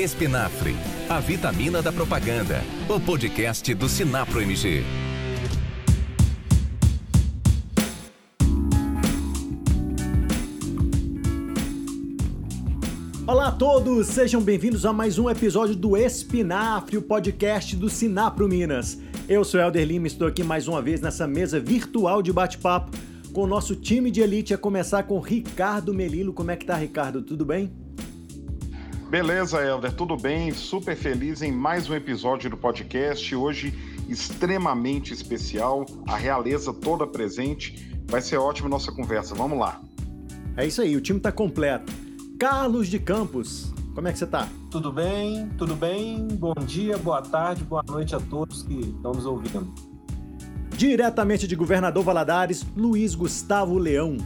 Espinafre, a vitamina da propaganda. O podcast do Sinapro MG. Olá a todos, sejam bem-vindos a mais um episódio do Espinafre, o podcast do Sinapro Minas. Eu sou Helder Lima, estou aqui mais uma vez nessa mesa virtual de bate-papo com o nosso time de elite, a começar com Ricardo Melilo. Como é que tá, Ricardo? Tudo bem? Beleza, Helder, tudo bem? Super feliz em mais um episódio do podcast. Hoje, extremamente especial, a realeza toda presente. Vai ser ótima nossa conversa. Vamos lá. É isso aí, o time está completo. Carlos de Campos, como é que você está? Tudo bem, tudo bem. Bom dia, boa tarde, boa noite a todos que estão nos ouvindo. Diretamente de Governador Valadares, Luiz Gustavo Leão.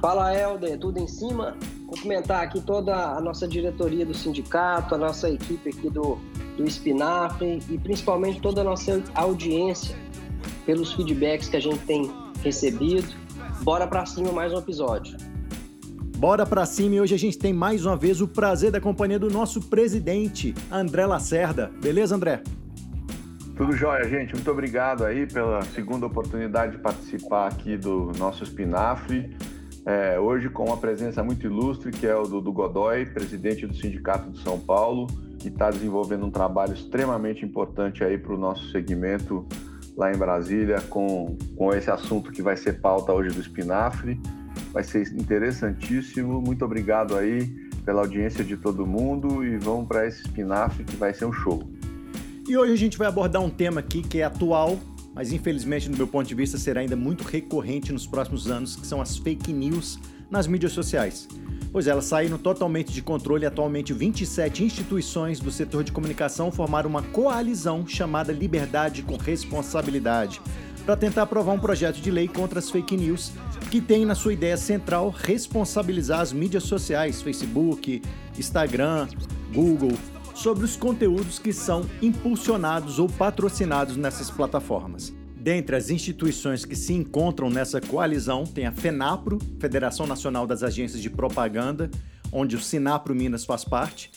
Fala, Helder, tudo em cima? Cumprimentar aqui toda a nossa diretoria do sindicato, a nossa equipe aqui do, do Espinafre e principalmente toda a nossa audiência pelos feedbacks que a gente tem recebido. Bora para cima mais um episódio. Bora pra cima e hoje a gente tem mais uma vez o prazer da companhia do nosso presidente, André Lacerda. Beleza, André? Tudo jóia, gente. Muito obrigado aí pela segunda oportunidade de participar aqui do nosso Espinafre. É, hoje com uma presença muito ilustre, que é o do, do Godoy, presidente do Sindicato de São Paulo, que está desenvolvendo um trabalho extremamente importante aí para o nosso segmento lá em Brasília, com, com esse assunto que vai ser pauta hoje do Espinafre. Vai ser interessantíssimo. Muito obrigado aí pela audiência de todo mundo e vamos para esse espinafre que vai ser um show. E hoje a gente vai abordar um tema aqui que é atual, mas infelizmente, do meu ponto de vista, será ainda muito recorrente nos próximos anos, que são as fake news nas mídias sociais. Pois elas saíram totalmente de controle e atualmente 27 instituições do setor de comunicação formaram uma coalizão chamada Liberdade com Responsabilidade para tentar aprovar um projeto de lei contra as fake news que tem na sua ideia central responsabilizar as mídias sociais, Facebook, Instagram, Google, sobre os conteúdos que são impulsionados ou patrocinados nessas plataformas. Dentre as instituições que se encontram nessa coalizão, tem a FENAPRO, Federação Nacional das Agências de Propaganda, onde o Sinapro Minas faz parte,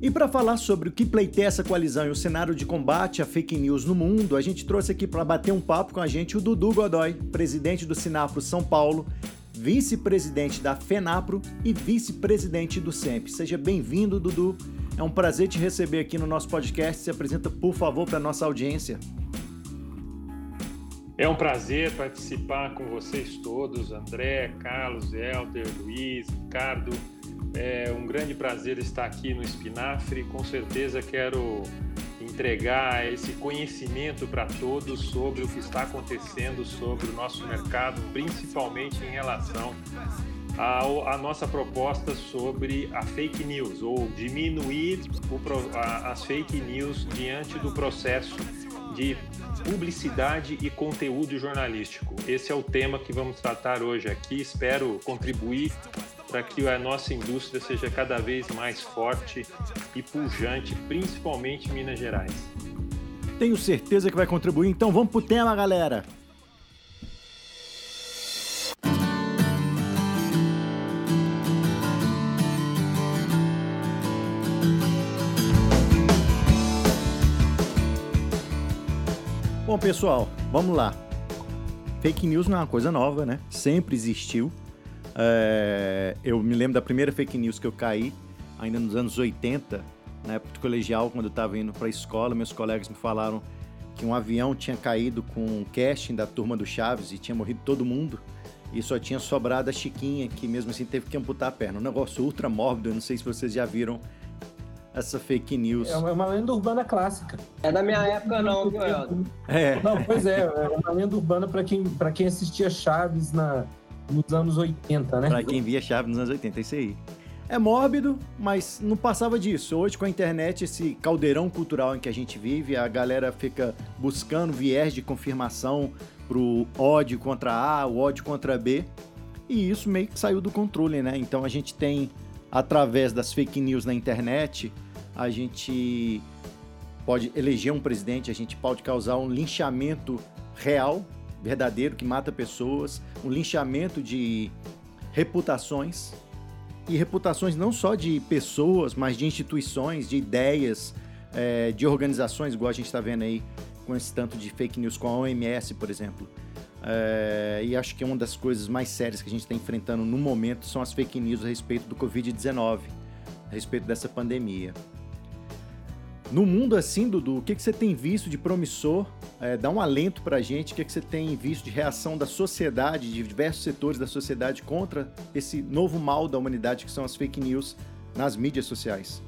e para falar sobre o que pleiteia essa coalizão e o cenário de combate a fake news no mundo, a gente trouxe aqui para bater um papo com a gente o Dudu Godoy, presidente do Sinapro São Paulo, vice-presidente da FENAPRO e vice-presidente do SEMP. Seja bem-vindo, Dudu. É um prazer te receber aqui no nosso podcast. Se apresenta, por favor, para nossa audiência. É um prazer participar com vocês todos, André, Carlos, Helder, Luiz, Ricardo. É um grande prazer estar aqui no Espinafre. Com certeza quero entregar esse conhecimento para todos sobre o que está acontecendo sobre o nosso mercado, principalmente em relação à nossa proposta sobre a fake news ou diminuir o, a, as fake news diante do processo de publicidade e conteúdo jornalístico. Esse é o tema que vamos tratar hoje aqui. Espero contribuir para que a nossa indústria seja cada vez mais forte e pujante, principalmente em Minas Gerais. Tenho certeza que vai contribuir, então vamos pro tema, galera. Bom, pessoal, vamos lá. Fake news não é uma coisa nova, né? Sempre existiu. É, eu me lembro da primeira fake news que eu caí, ainda nos anos 80, na época do colegial, quando eu estava indo para a escola, meus colegas me falaram que um avião tinha caído com um casting da turma do Chaves e tinha morrido todo mundo. E só tinha sobrado a Chiquinha, que mesmo assim teve que amputar a perna. Um negócio ultra mórbido, eu não sei se vocês já viram essa fake news. É uma lenda urbana clássica. É da minha época não, viu, É. Não, pois é, é uma lenda urbana para quem, quem assistia Chaves na, nos anos 80, né? Pra quem via Chaves nos anos 80, isso aí. É mórbido, mas não passava disso. Hoje, com a internet, esse caldeirão cultural em que a gente vive, a galera fica buscando viés de confirmação pro ódio contra A, o ódio contra B. E isso meio que saiu do controle, né? Então a gente tem, através das fake news na internet, a gente pode eleger um presidente, a gente pode causar um linchamento real verdadeiro que mata pessoas, um linchamento de reputações e reputações não só de pessoas, mas de instituições, de ideias, é, de organizações, igual a gente está vendo aí com esse tanto de fake news com a OMS, por exemplo. É, e acho que uma das coisas mais sérias que a gente está enfrentando no momento são as fake news a respeito do Covid-19, a respeito dessa pandemia. No mundo assim, Dudu, o que, que você tem visto de promissor? É, dá um alento para a gente. O que, que você tem visto de reação da sociedade, de diversos setores da sociedade contra esse novo mal da humanidade que são as fake news nas mídias sociais?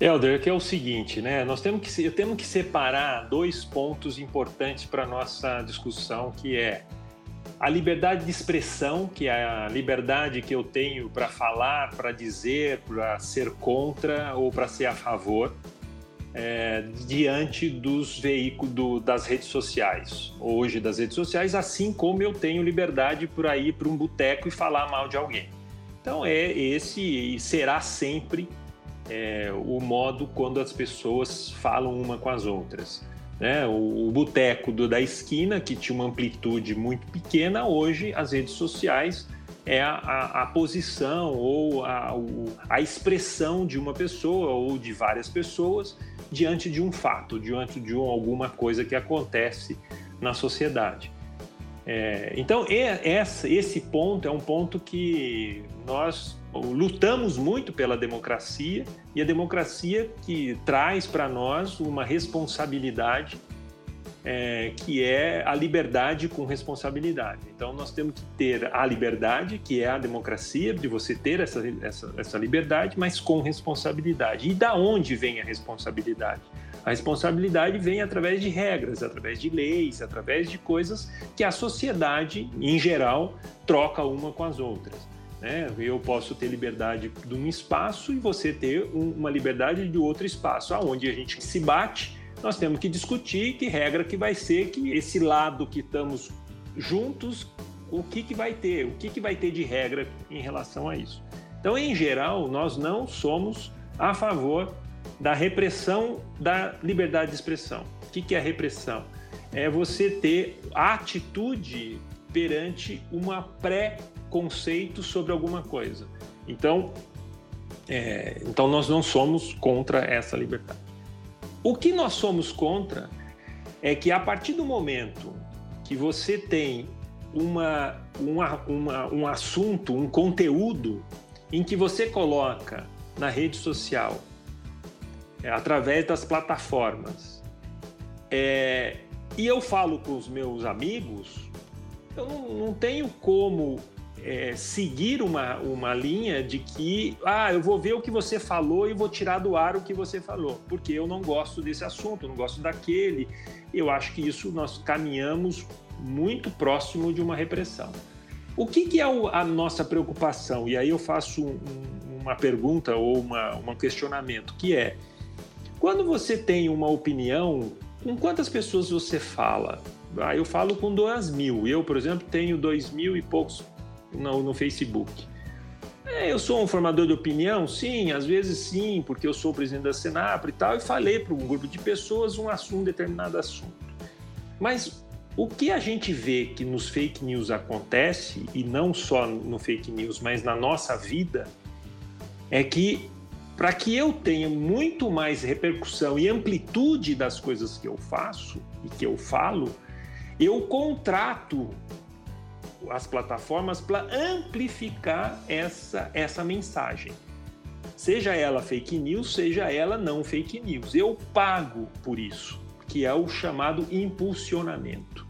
Helder, que é o seguinte, né? Nós temos que, temos que separar dois pontos importantes para a nossa discussão, que é a liberdade de expressão, que é a liberdade que eu tenho para falar, para dizer, para ser contra ou para ser a favor, é, diante dos veículos do, das redes sociais, hoje das redes sociais, assim como eu tenho liberdade para ir para um boteco e falar mal de alguém. Então é esse e será sempre é, o modo quando as pessoas falam uma com as outras. Né? O, o boteco da esquina, que tinha uma amplitude muito pequena, hoje as redes sociais é a, a, a posição ou a, o, a expressão de uma pessoa ou de várias pessoas diante de um fato, diante de um, alguma coisa que acontece na sociedade. É, então, esse ponto é um ponto que nós lutamos muito pela democracia e a democracia que traz para nós uma responsabilidade é, que é a liberdade com responsabilidade. Então, nós temos que ter a liberdade, que é a democracia, de você ter essa, essa, essa liberdade, mas com responsabilidade. E da onde vem a responsabilidade? A responsabilidade vem através de regras, através de leis, através de coisas que a sociedade, em geral, troca uma com as outras. Né? Eu posso ter liberdade de um espaço e você ter um, uma liberdade de outro espaço, aonde a gente se bate. Nós temos que discutir que regra que vai ser que esse lado que estamos juntos, o que, que vai ter, o que, que vai ter de regra em relação a isso. Então, em geral, nós não somos a favor da repressão da liberdade de expressão. O que, que é repressão? É você ter atitude perante uma pré conceito sobre alguma coisa. Então, é, então nós não somos contra essa liberdade. O que nós somos contra é que a partir do momento que você tem uma, uma, uma, um assunto, um conteúdo em que você coloca na rede social, é, através das plataformas, é, e eu falo com os meus amigos, eu não, não tenho como é, seguir uma, uma linha de que, ah, eu vou ver o que você falou e vou tirar do ar o que você falou, porque eu não gosto desse assunto, não gosto daquele. Eu acho que isso nós caminhamos muito próximo de uma repressão. O que, que é a nossa preocupação? E aí eu faço um, uma pergunta ou uma, um questionamento, que é, quando você tem uma opinião, com quantas pessoas você fala? Ah, eu falo com duas mil. Eu, por exemplo, tenho dois mil e poucos no, no Facebook. É, eu sou um formador de opinião? Sim, às vezes sim, porque eu sou o presidente da Senapra e tal, e falei para um grupo de pessoas um assunto, determinado assunto. Mas o que a gente vê que nos fake news acontece, e não só no fake news, mas na nossa vida, é que para que eu tenha muito mais repercussão e amplitude das coisas que eu faço e que eu falo, eu contrato as plataformas para amplificar essa, essa mensagem. Seja ela fake news, seja ela não fake news. Eu pago por isso, que é o chamado impulsionamento.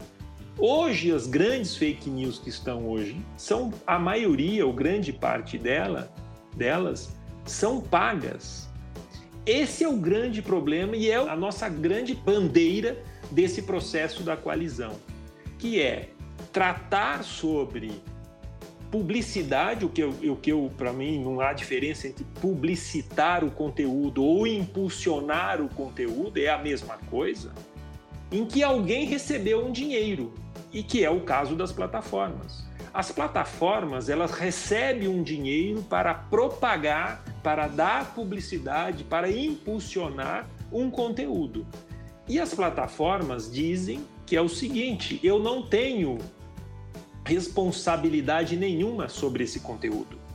Hoje, as grandes fake news que estão hoje são a maioria, ou grande parte dela, delas, são pagas. Esse é o grande problema e é a nossa grande bandeira desse processo da coalizão, que é tratar sobre publicidade, o que eu, o que eu para mim não há diferença entre publicitar o conteúdo ou impulsionar o conteúdo, é a mesma coisa, em que alguém recebeu um dinheiro, e que é o caso das plataformas. As plataformas, elas recebem um dinheiro para propagar, para dar publicidade, para impulsionar um conteúdo. E as plataformas dizem que é o seguinte: eu não tenho responsabilidade nenhuma sobre esse conteúdo.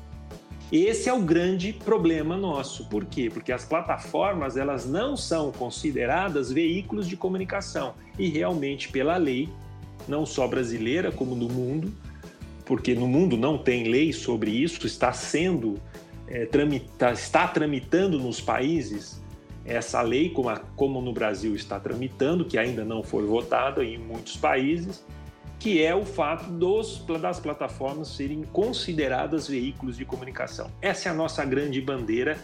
Esse é o grande problema nosso. Por quê? Porque as plataformas elas não são consideradas veículos de comunicação e realmente pela lei, não só brasileira como no mundo, porque no mundo não tem lei sobre isso, está sendo é, tramita, está tramitando nos países essa lei como, a, como no Brasil está tramitando, que ainda não foi votada em muitos países que é o fato dos, das plataformas serem consideradas veículos de comunicação. Essa é a nossa grande bandeira,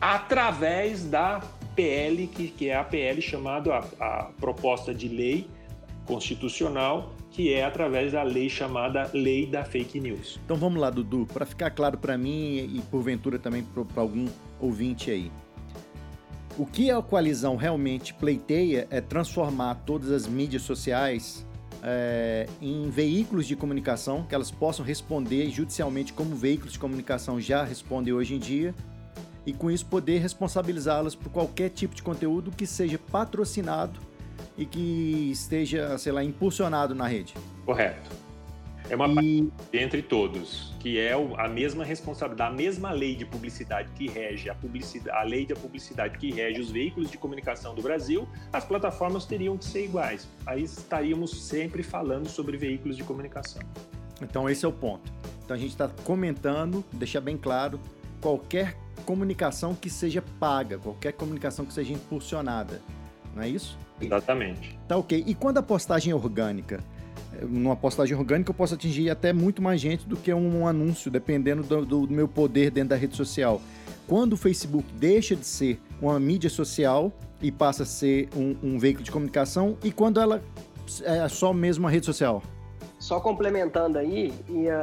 através da PL, que, que é a PL chamada a, a proposta de lei constitucional, que é através da lei chamada Lei da Fake News. Então vamos lá, Dudu, para ficar claro para mim e porventura também para algum ouvinte aí. O que a coalizão realmente pleiteia é transformar todas as mídias sociais é, em veículos de comunicação, que elas possam responder judicialmente como veículos de comunicação já respondem hoje em dia, e com isso poder responsabilizá-las por qualquer tipo de conteúdo que seja patrocinado e que esteja, sei lá, impulsionado na rede. Correto. É uma e... entre todos, que é a mesma responsabilidade, a mesma lei de publicidade que rege a publicidade, a lei da publicidade que rege os veículos de comunicação do Brasil, as plataformas teriam que ser iguais. Aí estaríamos sempre falando sobre veículos de comunicação. Então esse é o ponto. Então a gente está comentando, deixar bem claro, qualquer comunicação que seja paga, qualquer comunicação que seja impulsionada, não é isso? Exatamente. Tá ok. E quando a postagem é orgânica? Numa postagem orgânica eu posso atingir até muito mais gente do que um anúncio, dependendo do, do, meu poder dentro da rede social. Quando o Facebook deixa de ser uma mídia social e passa a ser um, um veículo de comunicação, e quando ela é só mesmo uma rede social? Só complementando aí,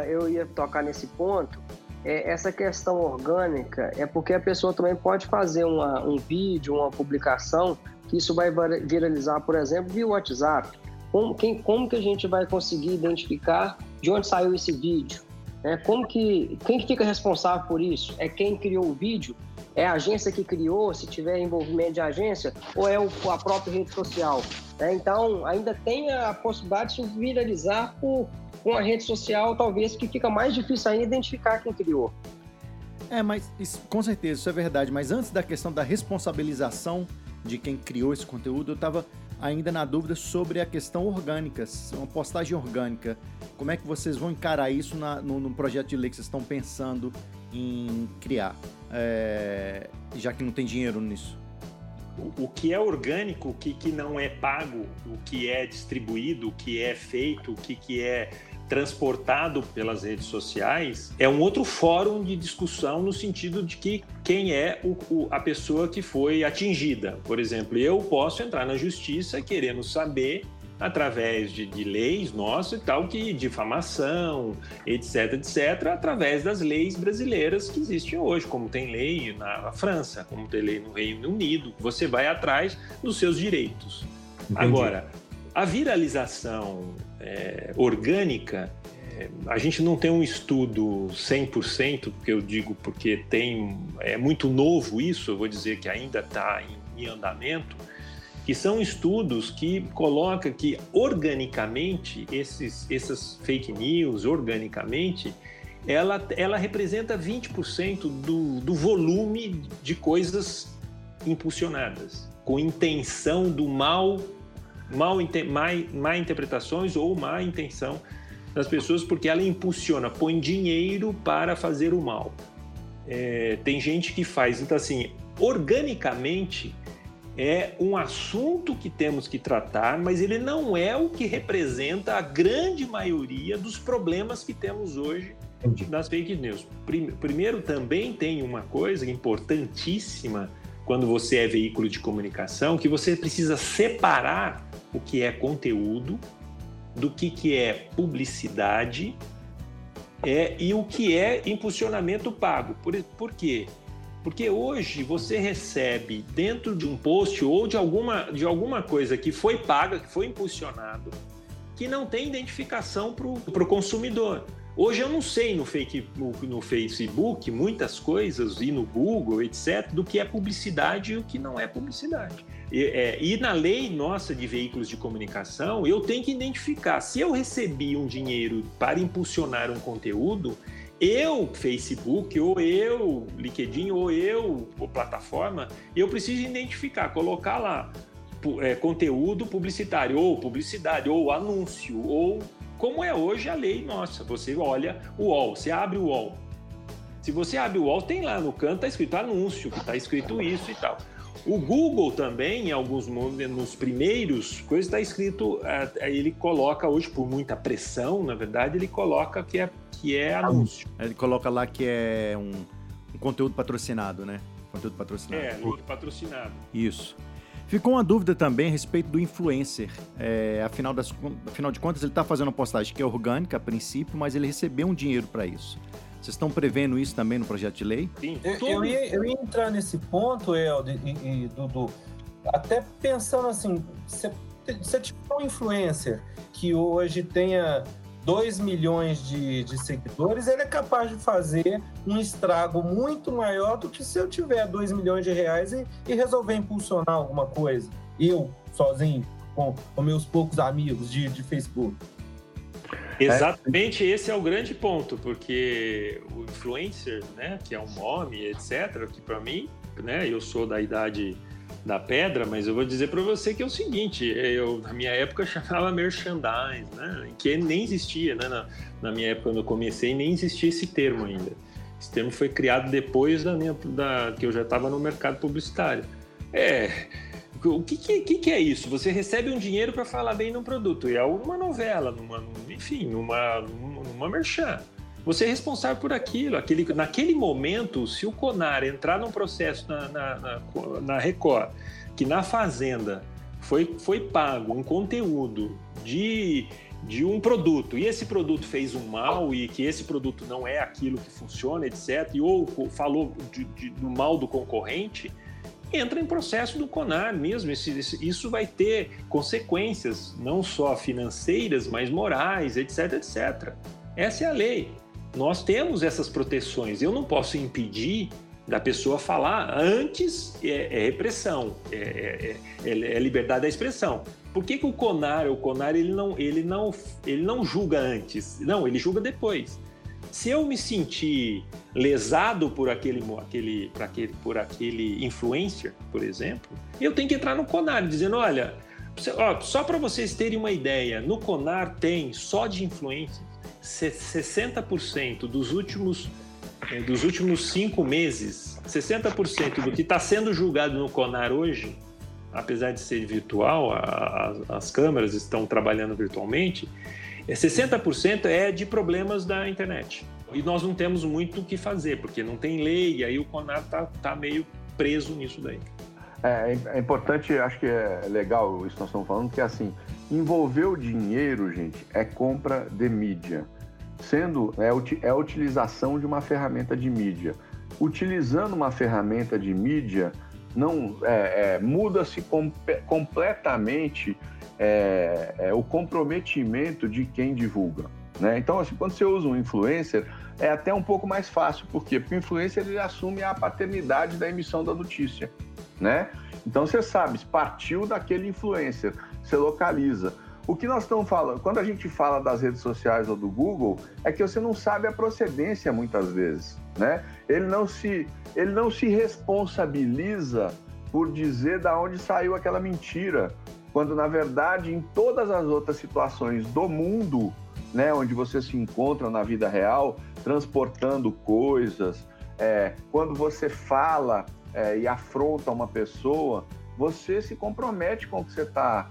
eu ia tocar nesse ponto, é, essa questão orgânica é porque a pessoa também pode fazer uma, um vídeo, uma publicação, que isso vai viralizar, por exemplo, via WhatsApp. Como, quem, como que a gente vai conseguir identificar de onde saiu esse vídeo? Né? Como que, quem que fica responsável por isso? É quem criou o vídeo? É a agência que criou, se tiver envolvimento de agência? Ou é o, a própria rede social? Né? Então, ainda tem a possibilidade de se viralizar por, com a rede social, talvez, que fica mais difícil ainda identificar quem criou. É, mas isso, com certeza, isso é verdade. Mas antes da questão da responsabilização de quem criou esse conteúdo, eu estava ainda na dúvida sobre a questão orgânica, uma postagem orgânica. Como é que vocês vão encarar isso na, no, no, projeto de lei que vocês estão pensando em criar, é, já que não tem dinheiro nisso? O, o que é orgânico, o que, que não é pago, o que é distribuído, o que é feito, o que, que é transportado pelas redes sociais é um outro fórum de discussão no sentido de que quem é o, o, a pessoa que foi atingida. Por exemplo, eu posso entrar na justiça querendo saber através de, de, leis nossas e tal, que difamação, etc, etc, através das leis brasileiras que existem hoje, como tem lei na França, como tem lei no Reino Unido. Você vai atrás dos seus direitos. Entendi. Agora, a viralização é, orgânica, é, a gente não tem um estudo 100%, porque eu digo porque tem é muito novo isso, eu vou dizer que ainda está em, em andamento, que são estudos que colocam que organicamente esses, essas fake news, organicamente, ela, ela representa 20% do, do volume de coisas impulsionadas, com intenção do mal mal, má, má interpretações ou má intenção das pessoas, porque ela impulsiona, põe dinheiro para fazer o mal. É, tem gente que faz, então assim, organicamente é um assunto que temos que tratar, mas ele não é o que representa a grande maioria dos problemas que temos hoje nas fake news. Primeiro, também tem uma coisa importantíssima quando você é veículo de comunicação, que você precisa separar o que é conteúdo, do que, que é publicidade é, e o que é impulsionamento pago. Por, por quê? Porque hoje você recebe dentro de um post ou de alguma, de alguma coisa que foi paga, que foi impulsionado, que não tem identificação para o consumidor. Hoje eu não sei no, fake, no, Facebook muitas coisas, e no Google, etc., do que é publicidade e o que não é publicidade. E, é, e, na lei nossa de veículos de comunicação, eu tenho que identificar se eu recebi um dinheiro para impulsionar um conteúdo, eu, Facebook, ou eu, LinkedIn, ou eu, ou plataforma, eu preciso identificar, colocar lá é, conteúdo publicitário, ou publicidade, ou anúncio, ou como é hoje a lei nossa. Você olha o UOL, você abre o UOL. Se você abre o UOL, tem lá no canto, está escrito anúncio, que está escrito isso e tal. O Google também, em alguns nos primeiros coisas, está escrito, é, ele coloca hoje, por muita pressão, na verdade, ele coloca que é, que é anúncio. Ele coloca lá que é um, um conteúdo patrocinado, né? Conteúdo patrocinado. É, link patrocinado. Isso. Ficou uma dúvida também a respeito do influencer. É, afinal, das, afinal de contas, ele está fazendo uma postagem que é orgânica a princípio, mas ele recebeu um dinheiro para isso. Vocês estão prevendo isso também no projeto de lei? Sim. Eu, eu, ia, eu ia, entrar nesse ponto, Helder e, e, Dudu, até pensando assim, se você tiver um influencer que hoje tenha 2 milhões de, de, seguidores, ele é capaz de fazer um estrago muito maior do que se eu tiver 2 milhões de reais e, e, resolver impulsionar alguma coisa. Eu, sozinho, com, com meus poucos amigos de, de Facebook. Exatamente, é. esse é o grande ponto, porque o influencer, né, que é um nome, etc., que para mim, né, eu sou da idade da pedra, mas eu vou dizer para você que é o seguinte, eu na minha época chamava merchandise, né, que nem existia, né, na, na minha época quando eu comecei nem existia esse termo ainda. Esse termo foi criado depois da minha da que eu já estava no mercado publicitário. É, o que, que, que, é isso? Você recebe um dinheiro para falar bem num produto, e é uma novela, numa, enfim, numa, numa merchan. Você é responsável por aquilo. Aquele, naquele momento, se o Conar entrar num processo na, na, na, na Record, que na Fazenda foi, foi pago um conteúdo de, de um produto, e esse produto fez um mal, e que esse produto não é aquilo que funciona, etc., e ou falou de, de, do mal do concorrente, entra em processo do CONAR mesmo. Isso vai ter consequências, não só financeiras, mas morais, etc, etc. Essa é a lei. Nós temos essas proteções. Eu não posso impedir da pessoa falar antes é, é repressão, é, é, é, é, liberdade da expressão. Por que, que o CONAR, o CONAR ele não, ele, não, ele não julga antes? Não, ele julga depois. Se eu me sentir lesado por aquele, aquele, por aquele, por aquele influencer, por exemplo, eu tenho que entrar no CONAR dizendo, olha, só para vocês terem uma ideia, no CONAR tem só de influência 60% dos últimos eh, dos últimos cinco meses, 60% do que está sendo julgado no CONAR hoje, apesar de ser virtual, a, a, as câmeras estão trabalhando virtualmente, 60% é de problemas da internet. E nós não temos muito o que fazer, porque não tem lei, e aí o CONAR está tá meio preso nisso daí. É, é, importante, acho que é legal isso que nós estamos falando, que é assim, envolver o dinheiro, gente, é compra de mídia. Sendo, é, é a utilização de uma ferramenta de mídia. Utilizando uma ferramenta de mídia, não é, é, muda-se com, completamente é, é, o comprometimento de quem divulga. Né? Então, assim, quando você usa um influencer, é até um pouco mais fácil. Por quê? Porque o influencer ele assume a paternidade da emissão da notícia. Né? Então, você sabe, partiu daquele influencer, você localiza. O que nós estamos falando, quando a gente fala das redes sociais ou do Google, é que você não sabe a procedência muitas vezes, né? Ele não se, ele não se responsabiliza por dizer da onde saiu aquela mentira, quando na verdade em todas as outras situações do mundo, né, onde você se encontra na vida real, transportando coisas, é, quando você fala é, e afronta uma pessoa, você se compromete com o que você está,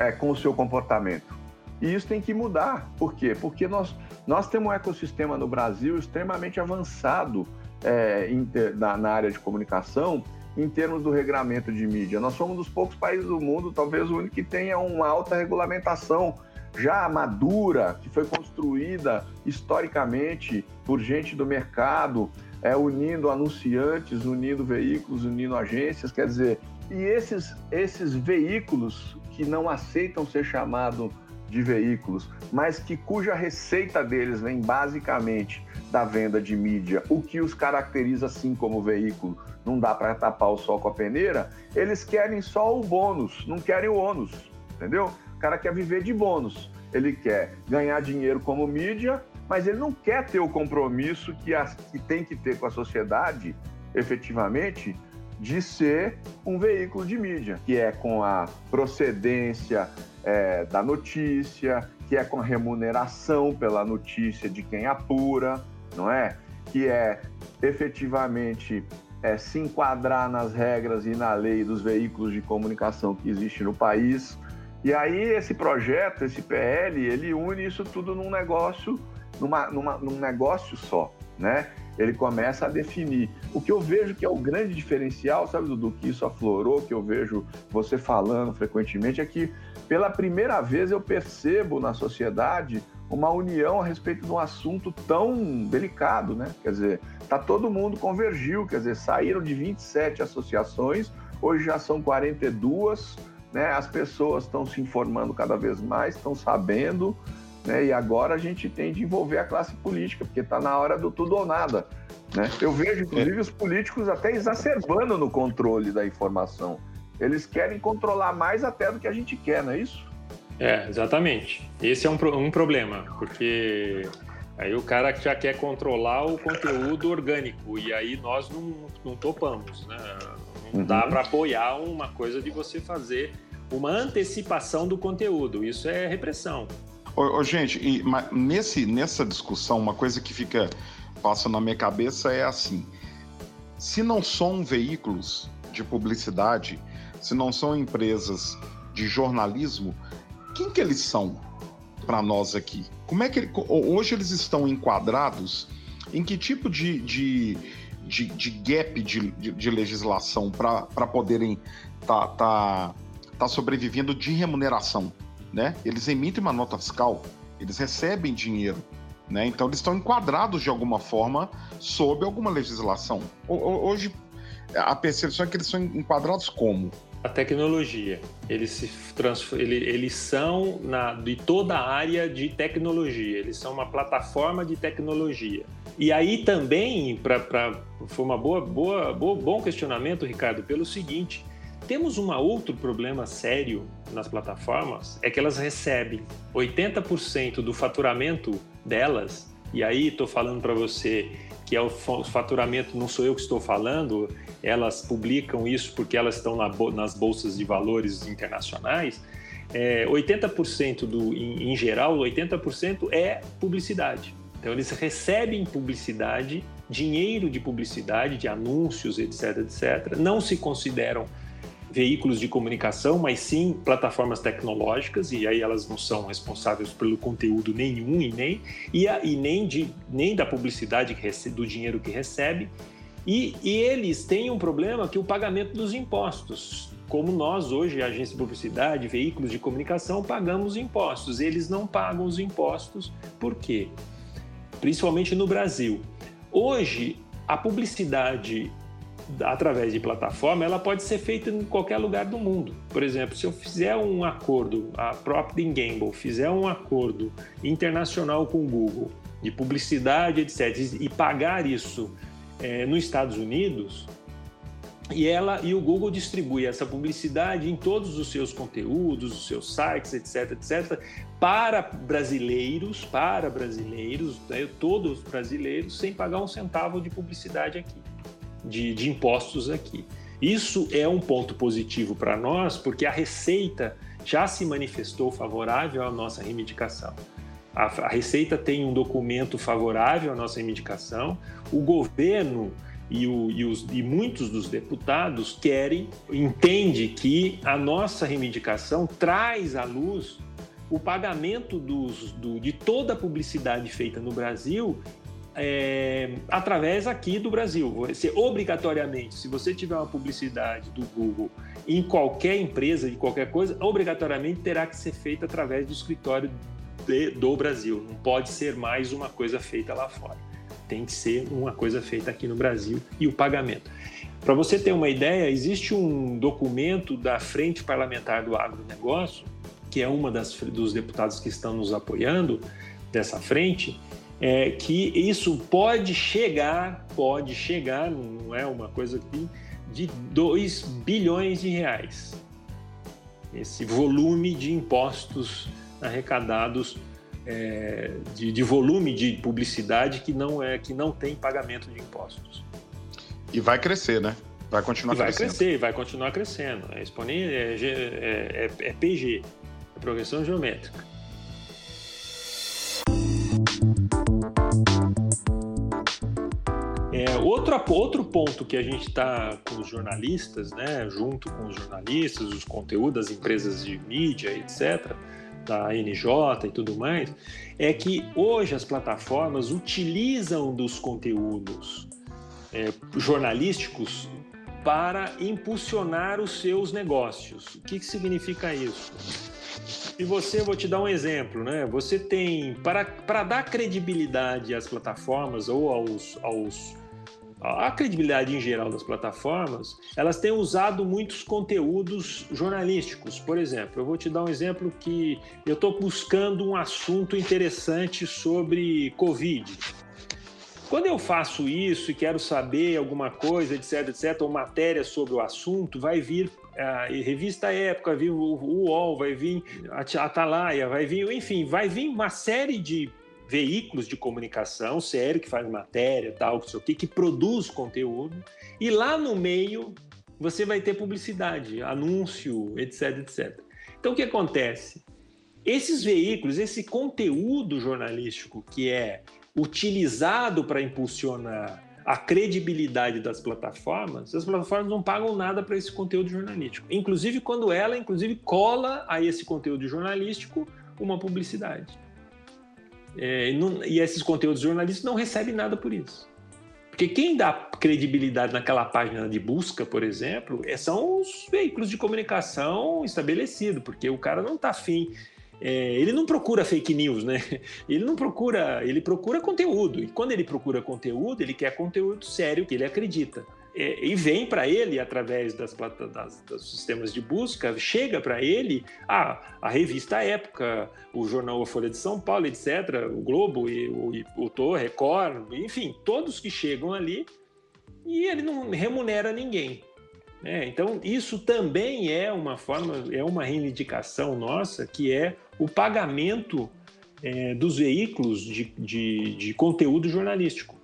é, com o seu comportamento. E isso tem que mudar. Por quê? Porque nós, nós temos um ecossistema no Brasil extremamente avançado é, na, na área de comunicação em termos do regramento de mídia. Nós somos um dos poucos países do mundo, talvez o único que tenha uma alta regulamentação já madura, que foi construída historicamente por gente do mercado, é, unindo anunciantes, unindo veículos, unindo agências, quer dizer, e esses, esses veículos que não aceitam ser chamados de veículos, mas que cuja receita deles vem basicamente da venda de mídia, o que os caracteriza assim como veículo, não dá para tapar o sol com a peneira, eles querem só o bônus, não querem o ônus, entendeu? O cara quer viver de bônus, ele quer ganhar dinheiro como mídia, mas ele não quer ter o compromisso que, a, que tem que ter com a sociedade, efetivamente, de ser um veículo de mídia, que é com a procedência é, da notícia, que é com a remuneração pela notícia de quem apura, não é? Que é efetivamente é, se enquadrar nas regras e na lei dos veículos de comunicação que existe no país. E aí esse projeto, esse PL, ele une isso tudo num negócio numa, numa, num negócio só, né? Ele começa a definir. O que eu vejo que é o grande diferencial, sabe, Dudu, que isso aflorou, que eu vejo você falando frequentemente, é que pela primeira vez eu percebo na sociedade uma união a respeito de um assunto tão delicado, né? Quer dizer, tá todo mundo convergiu, quer dizer, saíram de 27 associações, hoje já são 42, né? As pessoas estão se informando cada vez mais, estão sabendo, né? E agora a gente tem de envolver a classe política, porque está na hora do tudo ou nada. Né? Eu vejo, inclusive, os políticos até exacerbando no controle da informação. Eles querem controlar mais até do que a gente quer, não é isso? É, exatamente. Esse é um, um problema, porque aí o cara já quer controlar o conteúdo orgânico e aí nós não, não topamos, né? Não uhum. dá para apoiar uma coisa de você fazer uma antecipação do conteúdo. Isso é repressão. Ô, ô, gente, e, nesse, nessa discussão, uma coisa que fica passa na minha cabeça é assim: se não são veículos de publicidade, se não são empresas de jornalismo, quem que eles são para nós aqui? Como é que hoje eles estão enquadrados? Em que tipo de, de, de, de gap de, de, de legislação para poderem estar tá, tá, tá sobrevivendo de remuneração? Né? Eles emitem uma nota fiscal, eles recebem dinheiro, né? Então eles estão enquadrados de alguma forma sob alguma legislação. Hoje a percepção é que eles são enquadrados como? A tecnologia. Eles se eles, são na, de toda a área de tecnologia. Eles são uma plataforma de tecnologia. E aí também, para foi uma boa, boa, bom questionamento, Ricardo, pelo seguinte: temos um outro problema sério nas plataformas, é que elas recebem 80% do faturamento delas, e aí estou falando para você que é o faturamento, não sou eu que estou falando, elas publicam isso porque elas estão na, nas bolsas de valores internacionais, é, 80% do, em, em geral, 80% é publicidade. Então eles recebem publicidade, dinheiro de publicidade, de anúncios, etc, etc. Não se consideram veículos de comunicação, mas sim plataformas tecnológicas, e aí elas não são responsáveis pelo conteúdo nenhum e nem, e, a, e nem, de, nem da publicidade que recebe, do dinheiro que recebe. E, e eles têm um problema que é o pagamento dos impostos. Como nós hoje, agência de publicidade, veículos de comunicação, pagamos impostos. Eles não pagam os impostos. Por quê? Principalmente no Brasil. Hoje, a publicidade através de plataforma, ela pode ser feita em qualquer lugar do mundo. Por exemplo, se eu fizer um acordo, a Procter Gamble fizer um acordo internacional com o Google de publicidade, etc., e pagar isso é, nos Estados Unidos, e ela e o Google distribui essa publicidade em todos os seus conteúdos, os seus sites, etc, etc, para brasileiros, para brasileiros, né, todos brasileiros, sem pagar um centavo de publicidade aqui de, de impostos aqui. Isso é um ponto positivo para nós, porque a Receita já se manifestou favorável à nossa reivindicação. A, a, Receita tem um documento favorável à nossa reivindicação, o governo e, o, e, os, e muitos dos deputados querem, entende que a nossa reivindicação traz à luz o pagamento dos, do, de toda a publicidade feita no Brasil é, através aqui do Brasil. Você, obrigatoriamente, se você tiver uma publicidade do Google em qualquer empresa, de qualquer coisa, obrigatoriamente terá que ser feita através do escritório de, do Brasil. Não pode ser mais uma coisa feita lá fora. Tem que ser uma coisa feita aqui no Brasil e o pagamento. Para você ter uma ideia, existe um documento da Frente Parlamentar do Agronegócio, que é uma das, dos deputados que estão nos apoiando dessa frente, é, que isso pode chegar, pode chegar, não é uma coisa que de 2 bilhões de reais. Esse volume de impostos arrecadados é, de, de, volume de publicidade que não é que não tem pagamento de impostos. E vai crescer, né? Vai continuar e vai crescendo. Vai crescer, vai continuar crescendo. É, é, é, é, é PG, é progressão geométrica. É, outro, outro ponto que a gente está com os jornalistas, né, junto com os jornalistas, os conteúdos das empresas de mídia, etc., da NJ e tudo mais, é que hoje as plataformas utilizam dos conteúdos é, jornalísticos para impulsionar os seus negócios. O que, que significa isso? E você, vou te dar um exemplo, né? Você tem, para, para dar credibilidade às plataformas ou aos, aos a credibilidade em geral das plataformas, elas têm usado muitos conteúdos jornalísticos. Por exemplo, eu vou te dar um exemplo que eu estou buscando um assunto interessante sobre Covid. Quando eu faço isso e quero saber alguma coisa, etc, etc, ou matéria sobre o assunto, vai vir a revista Época, vai vir o UOL, vai vir a Atalaia, vai vir, enfim, vai vir uma série de veículos de comunicação sério que faz matéria, tal, o que, que produz conteúdo, e lá no meio você vai ter publicidade, anúncio, etc, etc. Então o que acontece? Esses veículos, esse conteúdo jornalístico que é utilizado para impulsionar a credibilidade das plataformas, as plataformas não pagam nada para esse conteúdo jornalístico. Inclusive quando ela, inclusive, cola a esse conteúdo jornalístico uma publicidade. É, e, não, e esses conteúdos jornalistas não recebem nada por isso. Porque quem dá credibilidade naquela página de busca, por exemplo, é, são os veículos de comunicação estabelecidos, porque o cara não está afim. É, ele não procura fake news, né? Ele não procura, ele procura conteúdo. E quando ele procura conteúdo, ele quer conteúdo sério que ele acredita é, e vem para ele através das, das, dos sistemas de busca, chega para ele ah, a revista Época, o jornal A Folha de São Paulo, etc., o Globo, e, o, o Torre, Record, enfim, todos que chegam ali e ele não remunera ninguém. É, então, isso também é uma forma, é uma reivindicação nossa, que é o pagamento é, dos veículos de, de, de conteúdo jornalístico.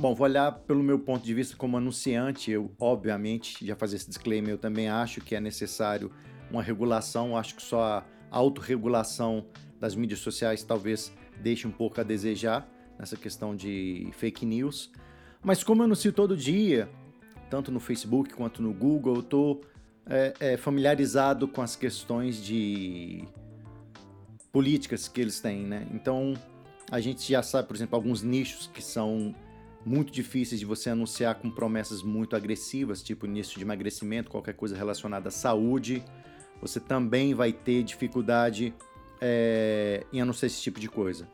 Bom, vou olhar pelo meu ponto de vista como anunciante. Eu, obviamente, já fazer esse disclaimer, eu também acho que é necessário uma regulação. Acho que só a autorregulação das mídias sociais talvez deixe um pouco a desejar nessa questão de fake news. Mas como eu anuncio todo dia, tanto no Facebook quanto no Google, eu estou é, é, familiarizado com as questões de políticas que eles têm, né? Então, a gente já sabe, por exemplo, alguns nichos que são muito difíceis de você anunciar com promessas muito agressivas, tipo início de emagrecimento, qualquer coisa relacionada à saúde. Você também vai ter dificuldade é, em anunciar esse tipo de coisa.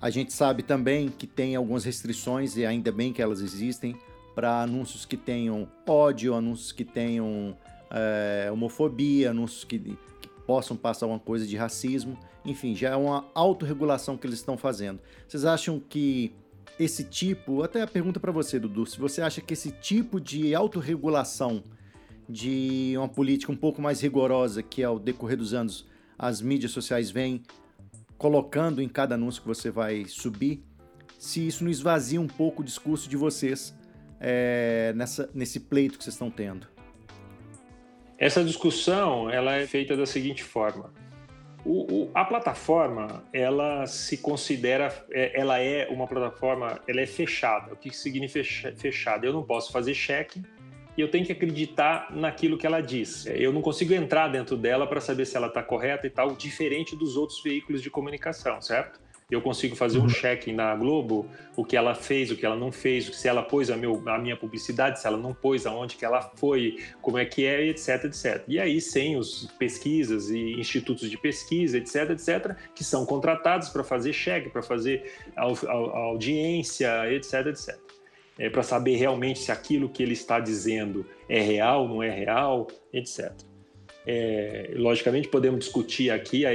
A gente sabe também que tem algumas restrições, e ainda bem que elas existem, para anúncios que tenham ódio, anúncios que tenham é, homofobia, anúncios que, que possam passar alguma coisa de racismo. Enfim, já é uma autorregulação que eles estão fazendo. Vocês acham que esse tipo, até a pergunta para você, Dudu, se você acha que esse tipo de autorregulação de uma política um pouco mais rigorosa que ao decorrer dos anos as mídias sociais vêm colocando em cada anúncio que você vai subir, se isso não esvazia um pouco o discurso de vocês é, nessa, nesse pleito que vocês estão tendo. Essa discussão ela é feita da seguinte forma: o, o, a plataforma, ela se considera, é, ela é uma plataforma, ela é fechada. O que significa fechada? Eu não posso fazer cheque e eu tenho que acreditar naquilo que ela diz. Eu não consigo entrar dentro dela para saber se ela está correta e tal, diferente dos outros veículos de comunicação, certo? Eu consigo fazer um uhum. check na Globo, o que ela fez, o que ela não fez, se ela pôs a, meu, a minha publicidade, se ela não pôs, aonde que ela foi, como é que é, etc, etc. E aí, sem os pesquisas e institutos de pesquisa, etc, etc, que são contratados para fazer check, para fazer a, a, a audiência, etc, etc. É, para saber realmente se aquilo que ele está dizendo é real, não é real, etc. É, logicamente, podemos discutir aqui a,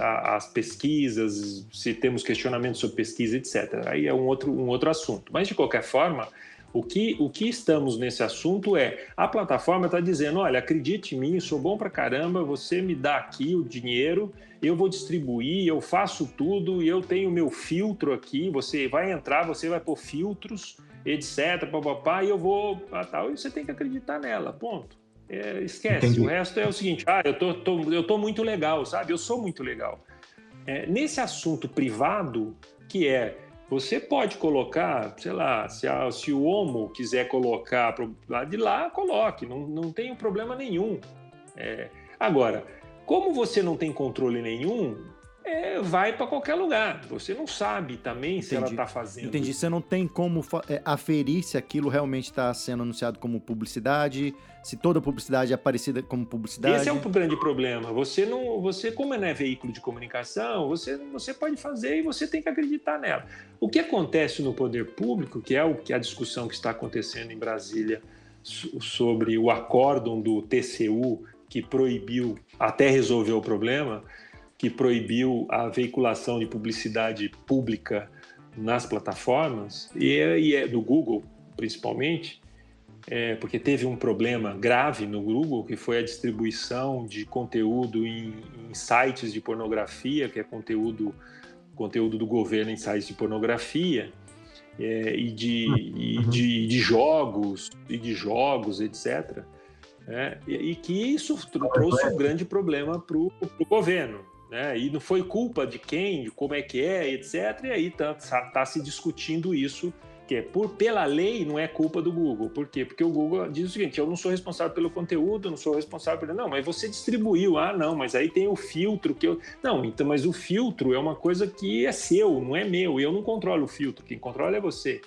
a, as pesquisas, se temos questionamentos sobre pesquisa, etc. Aí é um outro, um outro assunto. Mas, de qualquer forma, O que, o que estamos nesse assunto é a plataforma está dizendo: olha, acredite em mim, sou bom para caramba, você me dá aqui o dinheiro, eu vou distribuir, eu faço tudo eu tenho meu filtro aqui. Você vai entrar, você vai pôr filtros, etc. Papapá, e eu vou. Ah, tal, e você tem que acreditar nela, ponto. É, esquece. Entendi. O resto é o seguinte: ah, eu tô, tô, eu tô muito legal, sabe? Eu sou muito legal. É, nesse assunto privado, que é você pode colocar, sei lá, se, a, se o Homo quiser colocar lá de lá, coloque, não, não tem problema nenhum. É, agora, como você não tem controle nenhum, é, vai para qualquer lugar. Você não sabe também Entendi. se ela está fazendo. Entendi. Você não tem como é, aferir se aquilo realmente está sendo anunciado como publicidade, se toda publicidade é aparecida como publicidade. Esse é um grande problema. Você não, você como não é veículo de comunicação, você, você pode fazer e você tem que acreditar nela. O que acontece no poder público, que é o que a discussão que está acontecendo em Brasília sobre o acórdão do TCU que proibiu até resolver o problema que proibiu a veiculação de publicidade pública nas plataformas, e é, e é do Google principalmente, é, porque teve um problema grave no Google, que foi a distribuição de conteúdo em, em sites de pornografia, que é conteúdo, conteúdo do governo em sites de pornografia, é, e, de, e uhum. de, de, jogos, e de jogos, etc. É, e, e, que isso trouxe um grande problema para o governo né? E não foi culpa de quem, de como é que é, etc. E aí tá, tá, tá, se discutindo isso, que é por pela lei não é culpa do Google. Por quê? Porque o Google diz o seguinte: eu não sou responsável pelo conteúdo, não sou responsável pelo. Não, mas você distribuiu. Ah, não, mas aí tem o filtro que eu. Não, então, mas o filtro é uma coisa que é seu, não é meu. Eu não controlo o filtro, quem controla é você.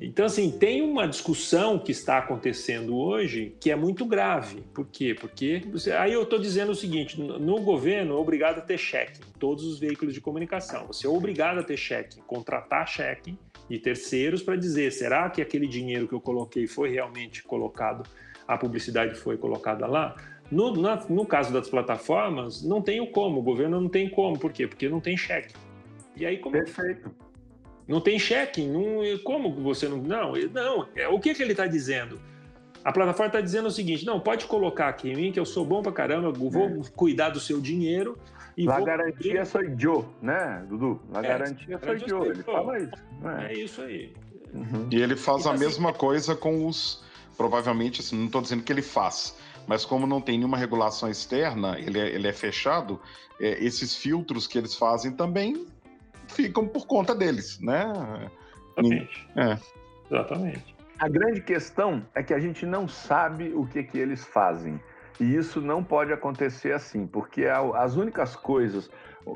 Então, assim, tem uma discussão que está acontecendo hoje que é muito grave. Por quê? Porque aí eu estou dizendo o seguinte: no governo é obrigado a ter cheque em todos os veículos de comunicação. Você é obrigado a ter cheque, contratar cheque de terceiros para dizer será que aquele dinheiro que eu coloquei foi realmente colocado, a publicidade foi colocada lá? No, na, no caso das plataformas, não tem como, o governo não tem como. Por quê? Porque não tem cheque. E aí, como. Perfeito. Não tem cheque, não, como você não. Não, não. É, o que, que ele está dizendo? A plataforma está dizendo o seguinte: não, pode colocar aqui em mim que eu sou bom para caramba, vou é. cuidar do seu dinheiro. E La vou... garantia sou Joe, né, Dudu? La é, garantia sou Joe. Ele fala isso. É, é isso aí. Uhum. E ele faz a assim, mesma coisa com os. Provavelmente, assim, não estou dizendo que ele faz, mas como não tem nenhuma regulação externa, ele é, ele é fechado, é, esses filtros que eles fazem também ficam por conta deles, né? Exatamente. É. Exatamente. A grande questão é que a gente não sabe o que, que eles fazem. E isso não pode acontecer assim, porque as únicas coisas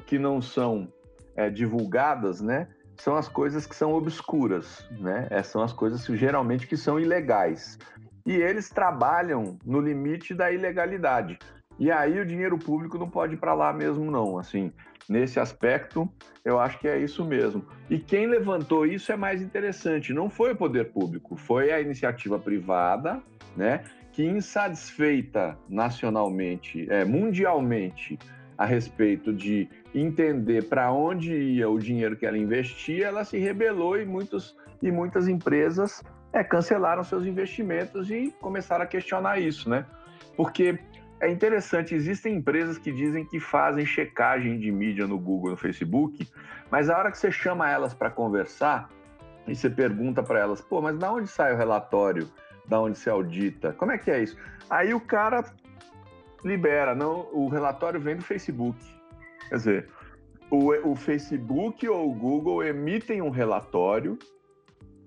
que não são é, divulgadas, né, são as coisas que são obscuras, né? É, são as coisas que, geralmente que são ilegais. E eles trabalham no limite da ilegalidade. E aí o dinheiro público não pode ir para lá mesmo, não. Assim, nesse aspecto, eu acho que é isso mesmo. E quem levantou isso é mais interessante. Não foi o poder público, foi a iniciativa privada, né? Que insatisfeita nacionalmente, é, mundialmente, a respeito de entender para onde ia o dinheiro que ela investia, ela se rebelou e, muitos, e muitas empresas é, cancelaram seus investimentos e começaram a questionar isso, né? Porque é interessante, existem empresas que dizem que fazem checagem de mídia no Google, no Facebook, mas a hora que você chama elas para conversar e você pergunta para elas, pô, mas da onde sai o relatório? Da onde se audita? Como é que é isso? Aí o cara libera, não, o relatório vem do Facebook. Quer dizer, o, o Facebook ou o Google emitem um relatório,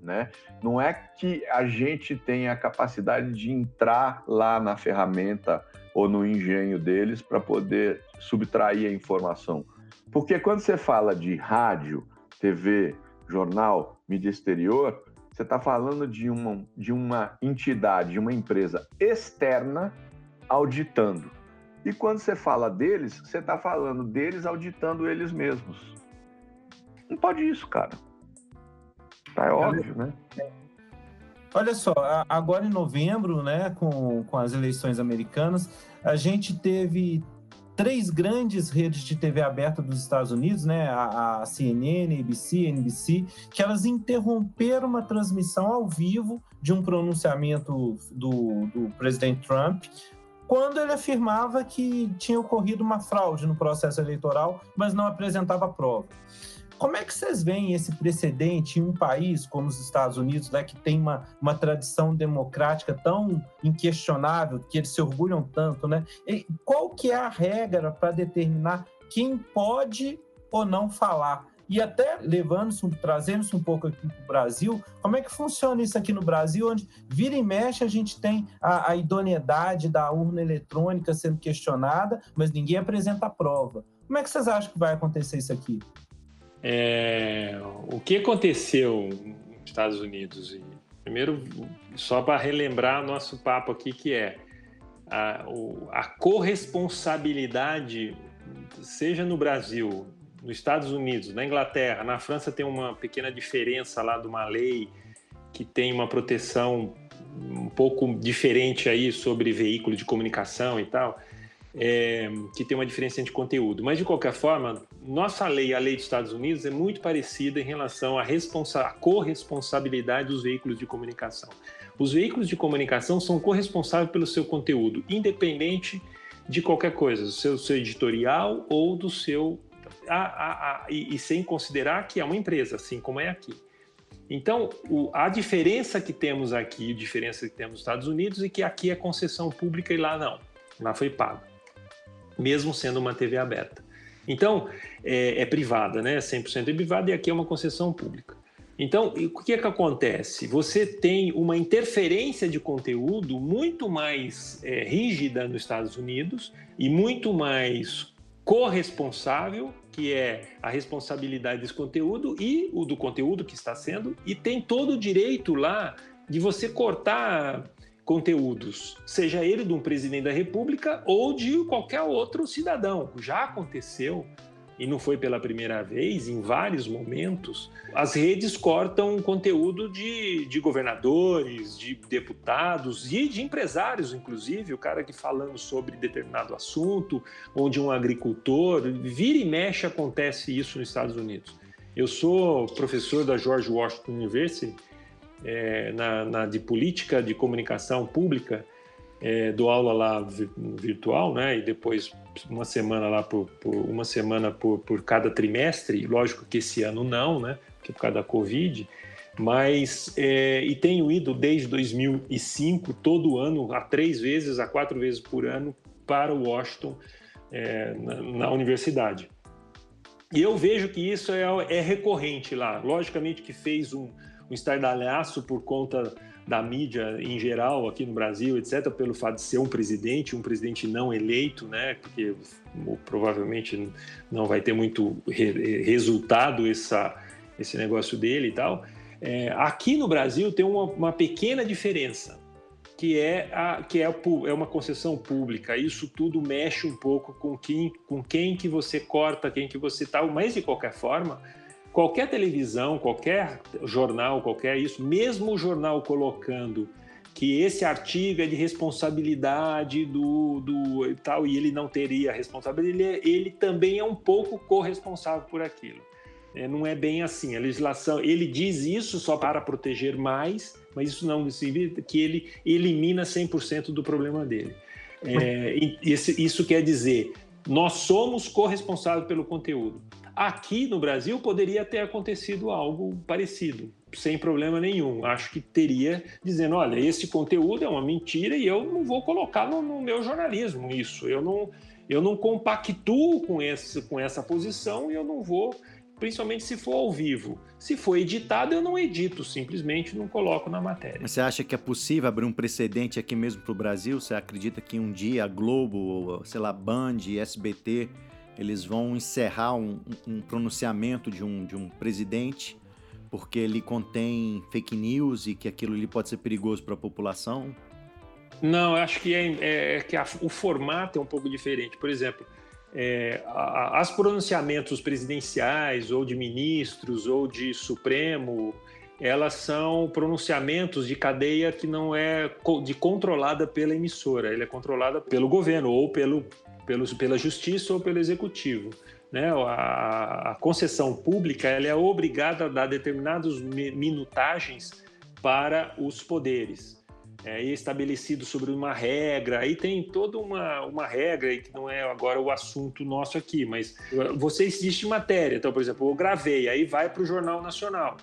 né? Não é que a gente tenha a capacidade de entrar lá na ferramenta ou no engenho deles para poder subtrair a informação. Porque quando você fala de rádio, TV, jornal, mídia exterior, você está falando de uma, de uma entidade, de uma empresa externa auditando. E quando você fala deles, você está falando deles auditando eles mesmos. Não pode isso, cara. Tá, é óbvio, né? Olha só, agora em novembro, né, com, com as eleições americanas, a gente teve três grandes redes de TV aberta dos Estados Unidos, né, a, a CNN, ABC, NBC, que elas interromperam uma transmissão ao vivo de um pronunciamento do, do presidente Trump, quando ele afirmava que tinha ocorrido uma fraude no processo eleitoral, mas não apresentava prova. Como é que vocês veem esse precedente em um país como os Estados Unidos, né, que tem uma, uma tradição democrática tão inquestionável, que eles se orgulham tanto, né? E qual que é a regra para determinar quem pode ou não falar? E até levando-se, trazendo-se um pouco aqui para o Brasil, como é que funciona isso aqui no Brasil, onde vira e mexe a gente tem a, a idoneidade da urna eletrônica sendo questionada, mas ninguém apresenta a prova. Como é que vocês acham que vai acontecer isso aqui? É, o que aconteceu nos Estados Unidos? Primeiro, só para relembrar nosso papo aqui, que é a, a corresponsabilidade, seja no Brasil, nos Estados Unidos, na Inglaterra, na França tem uma pequena diferença lá de uma lei que tem uma proteção um pouco diferente aí sobre veículo de comunicação e tal é, que tem uma diferença de conteúdo. Mas, de qualquer forma, nossa lei, a lei dos Estados Unidos, é muito parecida em relação à, à corresponsabilidade dos veículos de comunicação. Os veículos de comunicação são corresponsáveis pelo seu conteúdo, independente de qualquer coisa, do seu, seu editorial ou do seu. A, a, e, e, sem considerar que é uma empresa, assim como é aqui. Então, o, a diferença que temos aqui, a diferença que temos nos Estados Unidos, é que aqui é concessão pública e lá não. Lá foi pago mesmo sendo uma TV aberta. Então, é, é privada, né? 100% é privada e aqui é uma concessão pública. Então, o que é que acontece? Você tem uma interferência de conteúdo muito mais é, rígida nos Estados Unidos e muito mais corresponsável, que é a responsabilidade desse conteúdo e o do conteúdo que está sendo, e tem todo o direito lá de você cortar conteúdos, seja ele de um presidente da República ou de qualquer outro cidadão. Já aconteceu, e não foi pela primeira vez, em vários momentos, as redes cortam conteúdo de, de governadores, de deputados e de empresários, inclusive, o cara que falando sobre determinado assunto, ou de um agricultor, vira e mexe acontece isso nos Estados Unidos. Eu sou professor da George Washington University é, na, na, de política de comunicação pública, é, dou aula lá virtual, né? E depois uma semana lá por, por uma semana por, por, cada trimestre. Lógico que esse ano não, né? Porque por causa da Covid. Mas é, e tenho ido desde 2005 todo ano, a três vezes, a quatro vezes por ano para Washington é, na, na, universidade. E eu vejo que isso é, é recorrente lá. Logicamente que fez um, um estardalhaço por conta da mídia em geral aqui no Brasil, etc., pelo fato de ser um presidente, um presidente não eleito, né? Porque provavelmente não vai ter muito re resultado essa, esse negócio dele e tal. É, aqui no Brasil tem uma, uma, pequena diferença, que é a que é, é uma concessão pública. Isso tudo mexe um pouco com quem, com quem que você corta, quem que você tal, tá, mas de qualquer forma qualquer televisão, qualquer jornal, qualquer isso, mesmo o jornal colocando que esse artigo é de responsabilidade do, do tal e ele não teria responsabilidade, ele, ele também é um pouco corresponsável por aquilo. É, não é bem assim. A legislação, ele diz isso só para proteger mais, mas isso não significa que ele elimina 100% do problema dele. É, isso quer dizer, nós somos corresponsáveis pelo conteúdo. Aqui no Brasil poderia ter acontecido algo parecido, sem problema nenhum. Acho que teria dizendo, olha, esse conteúdo é uma mentira e eu não vou colocar no, no meu jornalismo isso. Eu não, eu não compactuo com, esse, com essa posição e eu não vou, principalmente se for ao vivo. Se for editado, eu não edito, simplesmente não coloco na matéria. Mas você acha que é possível abrir um precedente aqui mesmo para o Brasil? Você acredita que um dia a Globo, sei lá, Band, SBT eles vão encerrar um, um pronunciamento de um, de um presidente porque ele contém fake news e que aquilo ali pode ser perigoso para a população? Não, eu acho que, é, é que a, o formato é um pouco diferente. Por exemplo, é, a, as pronunciamentos presidenciais ou de ministros ou de Supremo, elas são pronunciamentos de cadeia que não é de controlada pela emissora, ele é controlada pelo governo ou pelo pelos, pela justiça ou pelo executivo. Né? A, a concessão pública ela é obrigada a dar determinadas minutagens para os poderes é, estabelecido sobre uma regra, aí tem toda uma, uma regra que não é agora o assunto nosso aqui, mas você existe matéria, então, por exemplo, eu gravei, aí vai para o Jornal Nacional.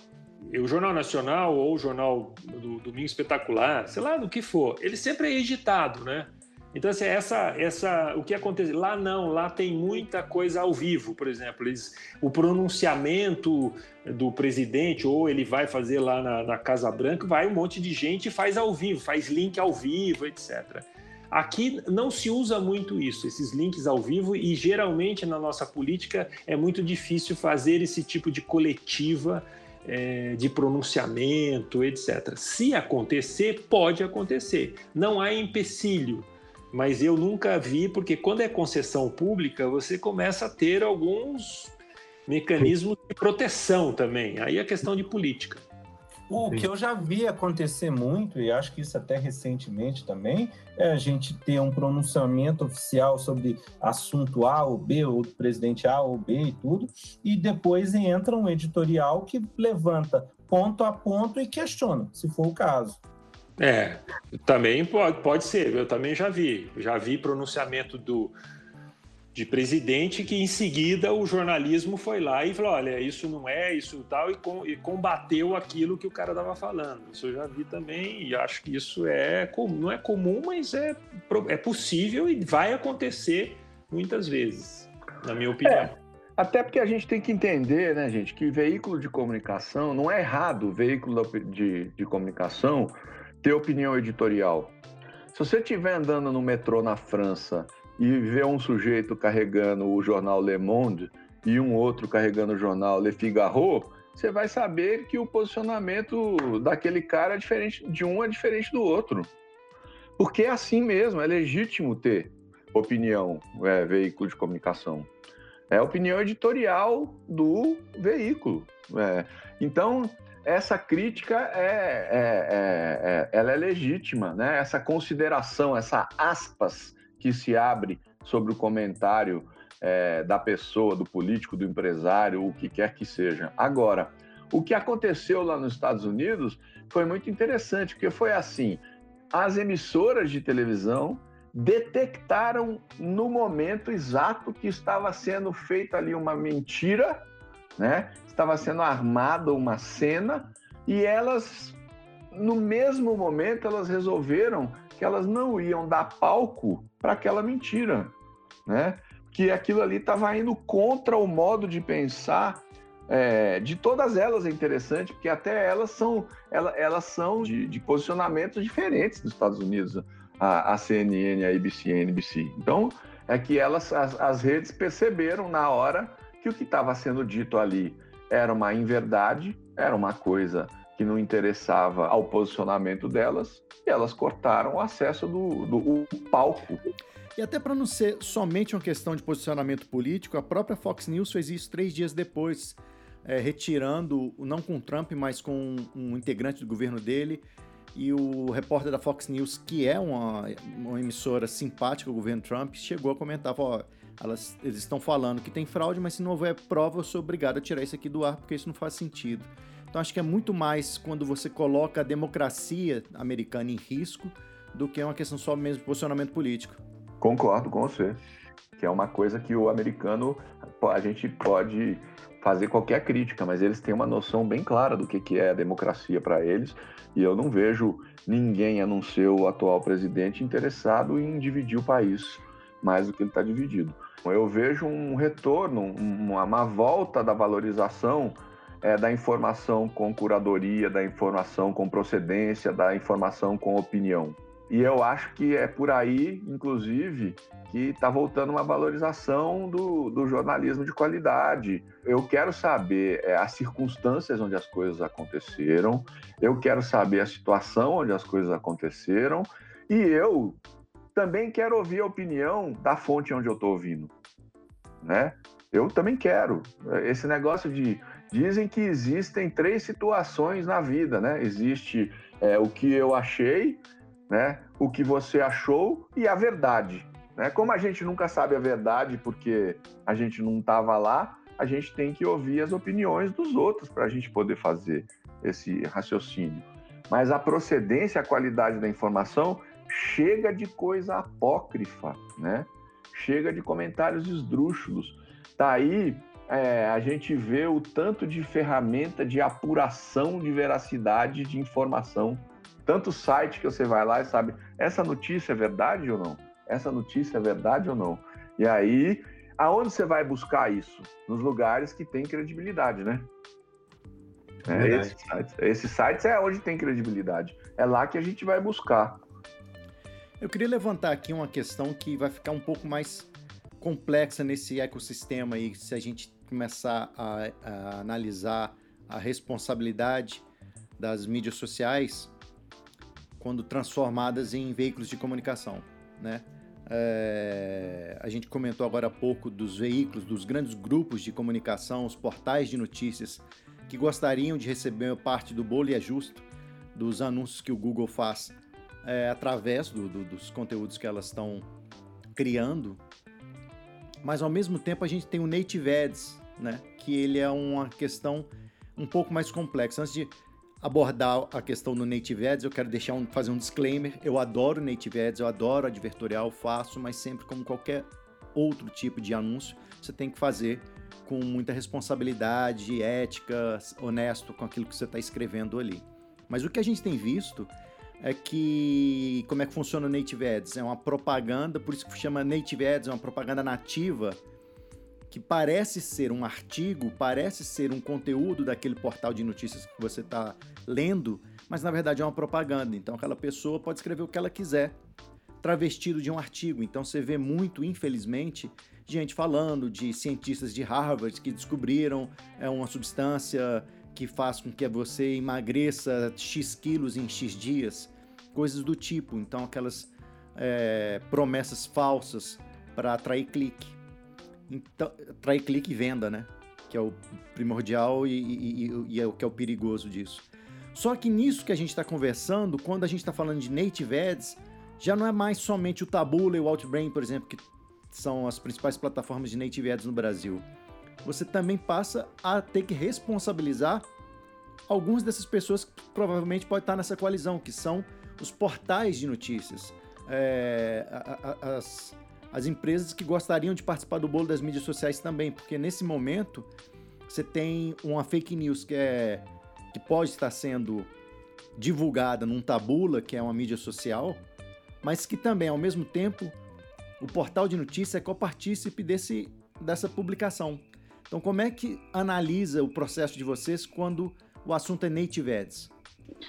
O Jornal Nacional ou o Jornal do Domingo Espetacular, sei lá do que for, ele sempre é editado, né? Então, assim, essa, essa, o que acontece? Lá não, lá tem muita coisa ao vivo, por exemplo. Eles, o pronunciamento do presidente, ou ele vai fazer lá na, na Casa Branca, vai um monte de gente e faz ao vivo, faz link ao vivo, etc. Aqui não se usa muito isso, esses links ao vivo, e geralmente na nossa política é muito difícil fazer esse tipo de coletiva é, de pronunciamento, etc. Se acontecer, pode acontecer. Não há empecilho mas eu nunca vi, porque quando é concessão pública, você começa a ter alguns mecanismos de proteção também. Aí é questão de política. O que eu já vi acontecer muito, e acho que isso até recentemente também, é a gente ter um pronunciamento oficial sobre assunto A ou B, ou presidente A ou B e tudo, e depois entra um editorial que levanta ponto a ponto e questiona, se for o caso. É, também pode, pode ser, eu também já vi. Já vi pronunciamento do, de presidente que em seguida o jornalismo foi lá e falou: olha, isso não é, isso tal, e, com, e combateu aquilo que o cara estava falando. Isso eu já vi também, e acho que isso é não é comum, mas é, é possível e vai acontecer muitas vezes, na minha opinião. É. Até porque a gente tem que entender, né, gente, que veículo de comunicação, não é errado veículo de, de comunicação ter opinião editorial. Se você estiver andando no metrô na França e ver um sujeito carregando o jornal Le Monde e um outro carregando o jornal Le Figaro, você vai saber que o posicionamento daquele cara é diferente de um é diferente do outro. Porque é assim mesmo, é legítimo ter opinião, é, veículo de comunicação. É a opinião editorial do veículo. É. Então, essa crítica é, é, é, é, ela é legítima, né? Essa consideração, essa aspas que se abre sobre o comentário é, da pessoa, do político, do empresário, o que quer que seja. Agora, o que aconteceu lá nos Estados Unidos foi muito interessante, porque foi assim: as emissoras de televisão detectaram no momento exato que estava sendo feita ali uma mentira, né? estava sendo armada uma cena e elas, no mesmo momento, elas resolveram que elas não iam dar palco para aquela mentira, né? Que aquilo ali estava indo contra o modo de pensar é, de todas elas é interessante, porque até elas são, elas, elas são de, de, posicionamentos diferentes nos Estados Unidos, a, a, CNN, a ABC, a NBC. Então, é que elas, as, as redes perceberam na hora que o que estava sendo dito ali era uma inverdade, era uma coisa que não interessava ao posicionamento delas, e elas cortaram o acesso do, do palco. E até para não ser somente uma questão de posicionamento político, a própria Fox News fez isso três dias depois, é, retirando, não com Trump, mas com um integrante do governo dele, e o repórter da Fox News, que é uma, uma emissora simpática ao governo Trump, chegou a comentar, falou, elas, eles estão falando que tem fraude, mas se não houver prova, eu sou obrigado a tirar isso aqui do ar, porque isso não faz sentido. Então acho que é muito mais quando você coloca a democracia americana em risco do que uma questão só mesmo de posicionamento político. Concordo com você. Que é uma coisa que o americano, a gente pode fazer qualquer crítica, mas eles têm uma noção bem clara do que, que é a democracia para eles, e eu não vejo ninguém, a não ser o atual presidente, interessado em dividir o país mais do que ele está dividido. Eu vejo um retorno, uma, uma volta da valorização é, da informação com curadoria, da informação com procedência, da informação com opinião. E eu acho que é por aí, inclusive, que está voltando uma valorização do, do, jornalismo de qualidade. Eu quero saber é, as circunstâncias onde as coisas aconteceram, eu quero saber a situação onde as coisas aconteceram, e eu também quero ouvir a opinião da fonte onde eu estou ouvindo, né? Eu também quero. Esse negócio de dizem que existem três situações na vida, né? Existe é, o que eu achei, né? O que você achou e a verdade. Né? Como a gente nunca sabe a verdade porque a gente não estava lá, a gente tem que ouvir as opiniões dos outros para a gente poder fazer esse raciocínio. Mas a procedência, a qualidade da informação chega de coisa apócrifa, né? Chega de comentários esdrúxulos. Daí tá é, a gente vê o tanto de ferramenta de apuração de veracidade de informação. Tanto site que você vai lá e sabe, essa notícia é verdade ou não? Essa notícia é verdade ou não? E aí, aonde você vai buscar isso? Nos lugares que tem credibilidade, né? É, esses, sites, esses sites é onde tem credibilidade. É lá que a gente vai buscar. Eu queria levantar aqui uma questão que vai ficar um pouco mais complexa nesse ecossistema aí, se a gente começar a, a analisar a responsabilidade das mídias sociais quando transformadas em veículos de comunicação, né? É, a gente comentou agora há pouco dos veículos, dos grandes grupos de comunicação, os portais de notícias que gostariam de receber parte do bolo e é justo dos anúncios que o Google faz é, através do, do, dos conteúdos que elas estão criando, mas ao mesmo tempo a gente tem o Native Ads, né? Que ele é uma questão um pouco mais complexa. Antes de abordar a questão do Native Ads, eu quero deixar um, fazer um disclaimer. Eu adoro Native Ads, eu adoro advertorial, faço, mas sempre como qualquer outro tipo de anúncio, você tem que fazer com muita responsabilidade, ética, honesto com aquilo que você está escrevendo ali. Mas o que a gente tem visto é que como é que funciona o Native Ads? É uma propaganda, por isso que chama Native Ads, é uma propaganda nativa que parece ser um artigo, parece ser um conteúdo daquele portal de notícias que você está lendo, mas na verdade é uma propaganda. Então aquela pessoa pode escrever o que ela quiser, travestido de um artigo. Então você vê muito, infelizmente, gente falando de cientistas de Harvard que descobriram é, uma substância que faz com que você emagreça X quilos em X dias, coisas do tipo. Então, aquelas é, promessas falsas para atrair clique. Então, atrair clique e venda, né? Que é o primordial e, e, e é o que é o perigoso disso. Só que nisso que a gente está conversando, quando a gente está falando de native ads, já não é mais somente o Taboola e o Outbrain, por exemplo, que são as principais plataformas de native ads no Brasil você também passa a ter que responsabilizar algumas dessas pessoas que provavelmente podem estar nessa coalizão, que são os portais de notícias, é, as, as empresas que gostariam de participar do bolo das mídias sociais também, porque nesse momento você tem uma fake news que, é, que pode estar sendo divulgada num tabula, que é uma mídia social, mas que também, ao mesmo tempo, o portal de notícia é copartícipe desse, dessa publicação. Então, como é que analisa o processo de vocês quando o assunto é native ads?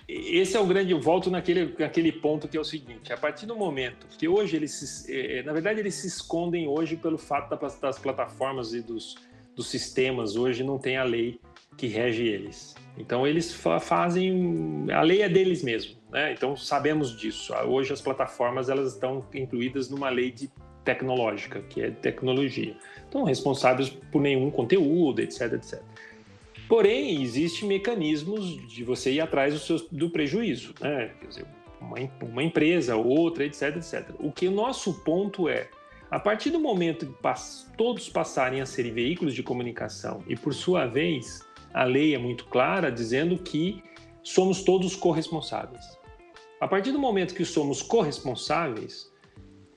Esse é o grande volto naquele, naquele ponto que é o seguinte: a partir do momento que hoje eles, se, é, na verdade, eles se escondem hoje pelo fato das plataformas e dos, dos sistemas hoje não tem a lei que rege eles. Então eles fa fazem a lei é deles mesmo, né? Então sabemos disso. Hoje as plataformas elas estão incluídas numa lei de tecnológica, que é tecnologia. Então, responsáveis por nenhum conteúdo, etc, etc. Porém, existem mecanismos de você ir atrás do, seu, do prejuízo, né? Quer dizer, uma, uma empresa, outra, etc, etc. O que o nosso ponto é, a partir do momento que todos passarem a ser veículos de comunicação e, por sua vez, a lei é muito clara dizendo que somos todos corresponsáveis. A partir do momento que somos corresponsáveis,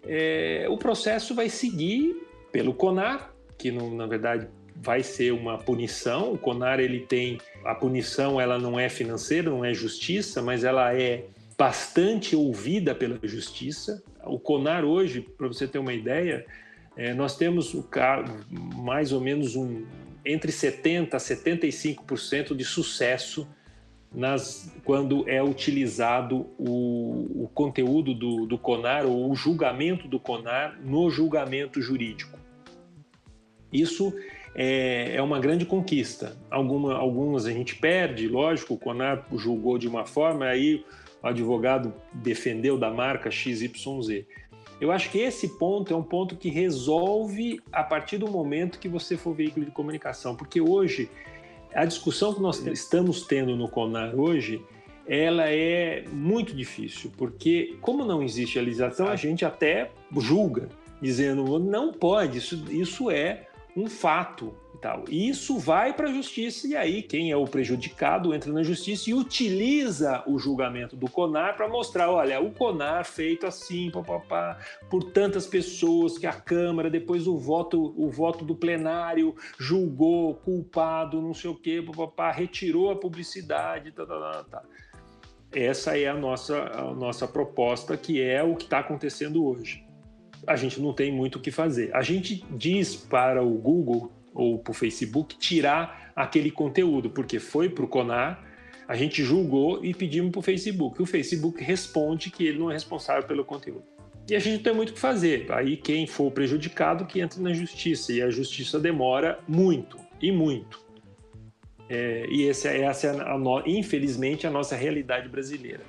é, o processo vai seguir pelo CONAR, que no, na verdade vai ser uma punição. O CONAR ele tem a punição, ela não é financeira, não é justiça, mas ela é bastante ouvida pela justiça. O CONAR hoje, para você ter uma ideia, é, nós temos mais ou menos um entre 70 a 75% de sucesso nas, quando é utilizado o, o conteúdo do, do, CONAR ou o julgamento do CONAR no julgamento jurídico. Isso é, é uma grande conquista. Alguma, algumas a gente perde, lógico, o CONAR julgou de uma forma, aí o advogado defendeu da marca XYZ. Eu acho que esse ponto é um ponto que resolve a partir do momento que você for veículo de comunicação, porque hoje a discussão que nós estamos tendo no CONAR hoje, ela é muito difícil, porque como não existe a legislação, a gente até julga, dizendo não pode, isso, isso é um fato tal. E isso vai para a justiça e aí quem é o prejudicado entra na justiça e utiliza o julgamento do CONAR para mostrar, olha, o CONAR feito assim, papapá, por tantas pessoas que a Câmara depois o voto, o voto do plenário julgou culpado, não sei o quê, papapá, retirou a publicidade, tá, tá, tá, tá. Essa é a nossa, a nossa proposta, que é o que está acontecendo hoje a gente não tem muito o que fazer. A gente diz para o Google ou para o Facebook tirar aquele conteúdo, porque foi para o Conar, a gente julgou e pedimos para o Facebook. O Facebook responde que ele não é responsável pelo conteúdo. E a gente não tem muito o que fazer. Aí quem for prejudicado que entre na justiça. E a justiça demora muito, e muito. É, e essa, essa é, a, a, infelizmente, a nossa realidade brasileira.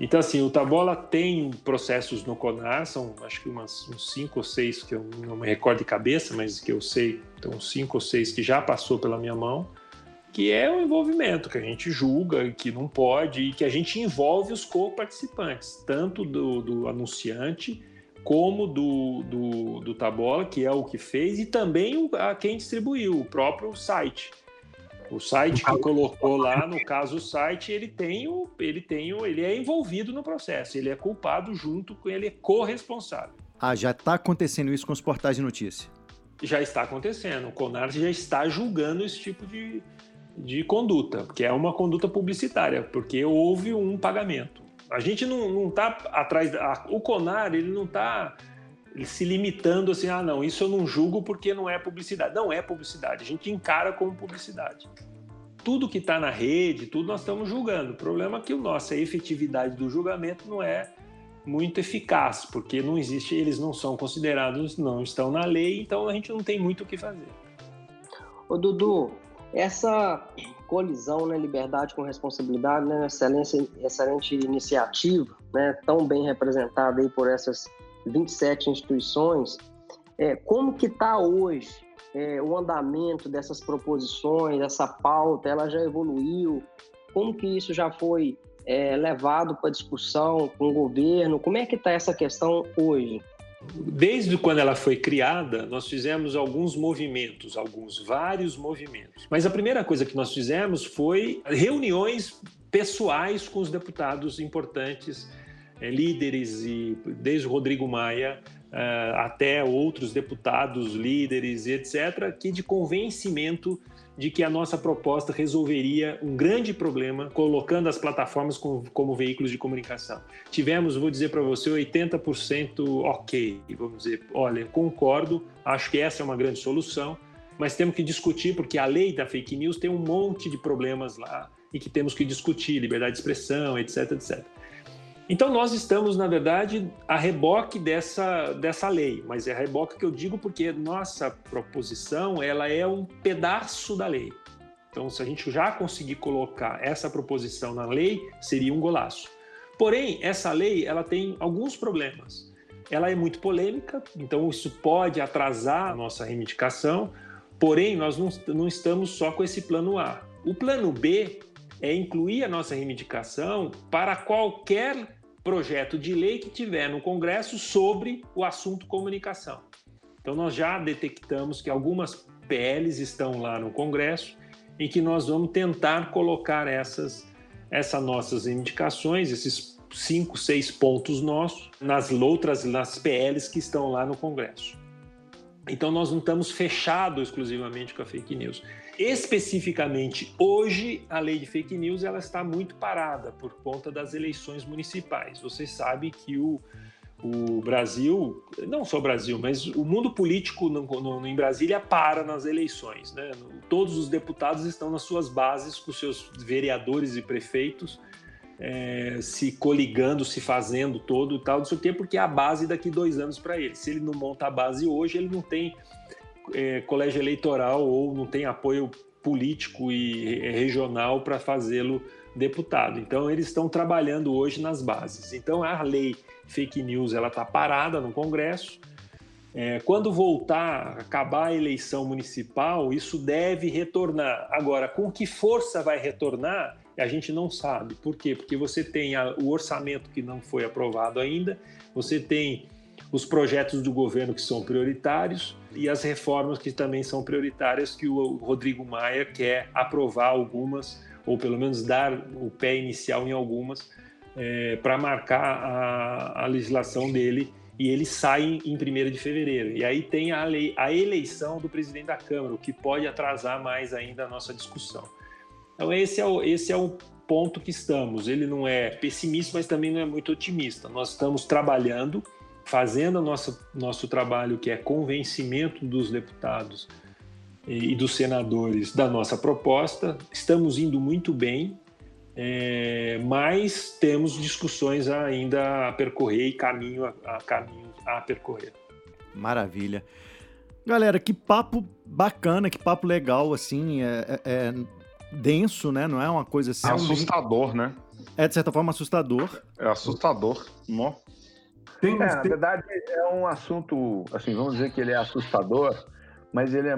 Então, assim, o Tabola tem processos no CONAR, são acho que umas, uns cinco ou seis que eu não me recordo de cabeça, mas que eu sei, então cinco ou seis que já passou pela minha mão, que é o envolvimento, que a gente julga, que não pode, e que a gente envolve os co-participantes, tanto do, do anunciante como do, do, do Tabola, que é o que fez, e também a quem distribuiu, o próprio site. O site que colocou lá, no caso o site, ele tem o, ele tem o, ele é envolvido no processo, ele é culpado junto com ele é corresponsável. Ah, já está acontecendo isso com os portais de notícia? Já está acontecendo. O Conar já está julgando esse tipo de, de conduta, que é uma conduta publicitária, porque houve um pagamento. A gente não está atrás. Da, o Conar ele não está se limitando assim, ah, não, isso eu não julgo porque não é publicidade. Não é publicidade, a gente encara como publicidade. Tudo que está na rede, tudo nós estamos julgando. O problema é que a nossa efetividade do julgamento não é muito eficaz, porque não existe, eles não são considerados, não estão na lei, então a gente não tem muito o que fazer. Ô Dudu, essa colisão, né, liberdade com responsabilidade, né, excelente, excelente iniciativa, né, tão bem representada aí por essas 27 instituições, é, como que está hoje é, o andamento dessas proposições, dessa pauta, ela já evoluiu? Como que isso já foi é, levado para discussão com o governo? Como é que está essa questão hoje? Desde quando ela foi criada, nós fizemos alguns movimentos, alguns vários movimentos. Mas a primeira coisa que nós fizemos foi reuniões pessoais com os deputados importantes líderes, e desde o Rodrigo Maia uh, até outros deputados, líderes etc., que de convencimento de que a nossa proposta resolveria um grande problema colocando as plataformas como, como veículos de comunicação. Tivemos, vou dizer para você, 80% ok. Vamos dizer, olha, concordo, acho que essa é uma grande solução, mas temos que discutir porque a lei da fake news tem um monte de problemas lá e que temos que discutir, liberdade de expressão, etc, etc. Então nós estamos, na verdade, a reboque dessa, dessa lei, mas é a reboque que eu digo porque nossa proposição ela é um pedaço da lei. Então, se a gente já conseguir colocar essa proposição na lei, seria um golaço. Porém, essa lei ela tem alguns problemas. Ela é muito polêmica, então isso pode atrasar a nossa reivindicação. Porém, nós não, não estamos só com esse plano A. O plano B é incluir a nossa reivindicação para qualquer projeto de lei que tiver no Congresso sobre o assunto comunicação. Então, nós já detectamos que algumas PLs estão lá no Congresso e que nós vamos tentar colocar essas, essas nossas indicações, esses cinco, seis pontos nossos, nas outras, nas PLs que estão lá no Congresso. Então, nós não estamos fechados exclusivamente com a fake news. Especificamente hoje, a lei de fake news ela está muito parada por conta das eleições municipais. Você sabe que o, o Brasil, não só o Brasil, mas o mundo político no, no, em Brasília para nas eleições. Né? Todos os deputados estão nas suas bases com seus vereadores e prefeitos é, se coligando, se fazendo todo e tal, não sei o quê, porque é a base daqui dois anos para ele. Se ele não monta a base hoje, ele não tem é, colégio eleitoral ou não tem apoio político e regional para fazê-lo deputado. Então eles estão trabalhando hoje nas bases. Então a lei fake news ela está parada no Congresso. É, quando voltar, acabar a eleição municipal, isso deve retornar. Agora, com que força vai retornar? A gente não sabe. Por quê? Porque você tem a, o orçamento que não foi aprovado ainda, você tem os projetos do governo que são prioritários e as reformas que também são prioritárias que o Rodrigo Maia quer aprovar algumas ou pelo menos dar o pé inicial em algumas é, para marcar a, a, legislação dele e ele sai em 1 de fevereiro. E aí tem a, lei, a eleição do presidente da Câmara, o que pode atrasar mais ainda a nossa discussão. Então esse é o, esse é o ponto que estamos. Ele não é pessimista, mas também não é muito otimista. Nós estamos trabalhando fazendo o nosso, nosso trabalho, que é convencimento dos deputados e, e dos senadores da nossa proposta. Estamos indo muito bem, é, mas temos discussões ainda a percorrer e caminho a, a, caminho a percorrer. Maravilha. Galera, que papo bacana, que papo legal, assim, é, é, é denso, né? Não é uma coisa assim. É assustador, né? É, de certa forma, assustador. É assustador. Não? Tem, é, na verdade, é um assunto, assim, vamos dizer que ele é assustador, mas ele é.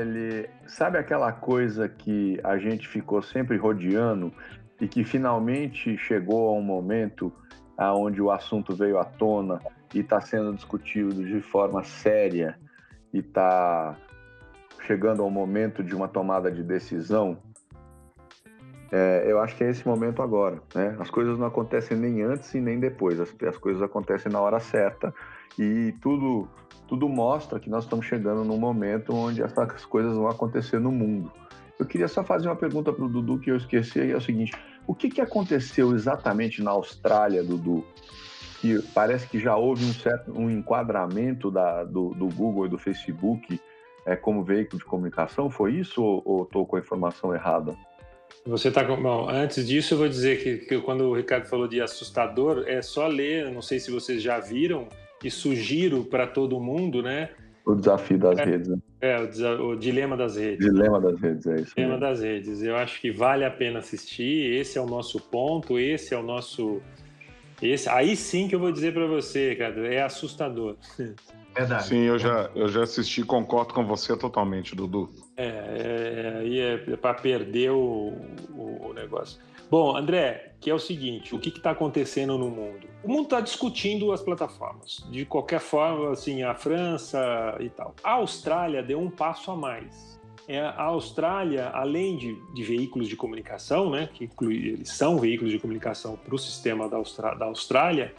Ele, sabe aquela coisa que a gente ficou sempre rodeando e que finalmente chegou a um momento aonde o assunto veio à tona e está sendo discutido de forma séria e está chegando ao momento de uma tomada de decisão é, eu acho que é esse momento agora. Né? As coisas não acontecem nem antes e nem depois, as, as coisas acontecem na hora certa e tudo, tudo mostra que nós estamos chegando num momento onde essas coisas vão acontecer no mundo. Eu queria só fazer uma pergunta para o Dudu que eu esqueci, é o seguinte: o que, que aconteceu exatamente na Austrália, Dudu? Que parece que já houve um certo um enquadramento da, do, do Google e do Facebook é, como veículo de comunicação, foi isso ou estou com a informação errada? Você está com. Bom, antes disso, eu vou dizer que, que, quando o Ricardo falou de assustador, é só ler, não sei se vocês já viram, e sugiro para todo mundo, né? O desafio das é, redes. Né? É, o, o, dilema das redes. Dilema das redes, é isso. Dilema mesmo. das redes. Eu acho que vale a pena assistir. Esse é o nosso ponto, esse é o nosso. Esse, aí sim que eu vou dizer para você, Ricardo, é assustador. Verdade. Sim, eu já, eu já assisti, concordo com você totalmente, Dudu. É, é aí é, é para perder o, o, o, negócio. Bom, André, que é o seguinte, o que está acontecendo no mundo? O mundo está discutindo as plataformas, de qualquer forma, assim, a França e tal. A Austrália deu um passo a mais. É, a Austrália, além de, de veículos de comunicação, né, que inclui, eles são veículos de comunicação para o sistema da, Austra, da Austrália,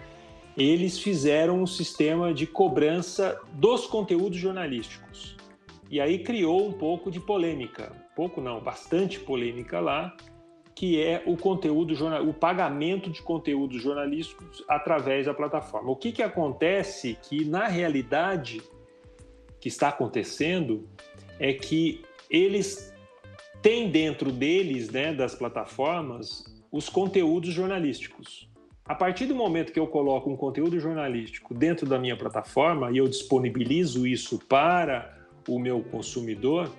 eles fizeram um sistema de cobrança dos conteúdos jornalísticos. E aí criou um pouco de polêmica, pouco não, bastante polêmica lá, que é o conteúdo o pagamento de conteúdos jornalísticos através da plataforma. O que, que acontece que na realidade que está acontecendo é que eles têm dentro deles, né, das plataformas, os conteúdos jornalísticos. A partir do momento que eu coloco um conteúdo jornalístico dentro da minha plataforma e eu disponibilizo isso para o meu consumidor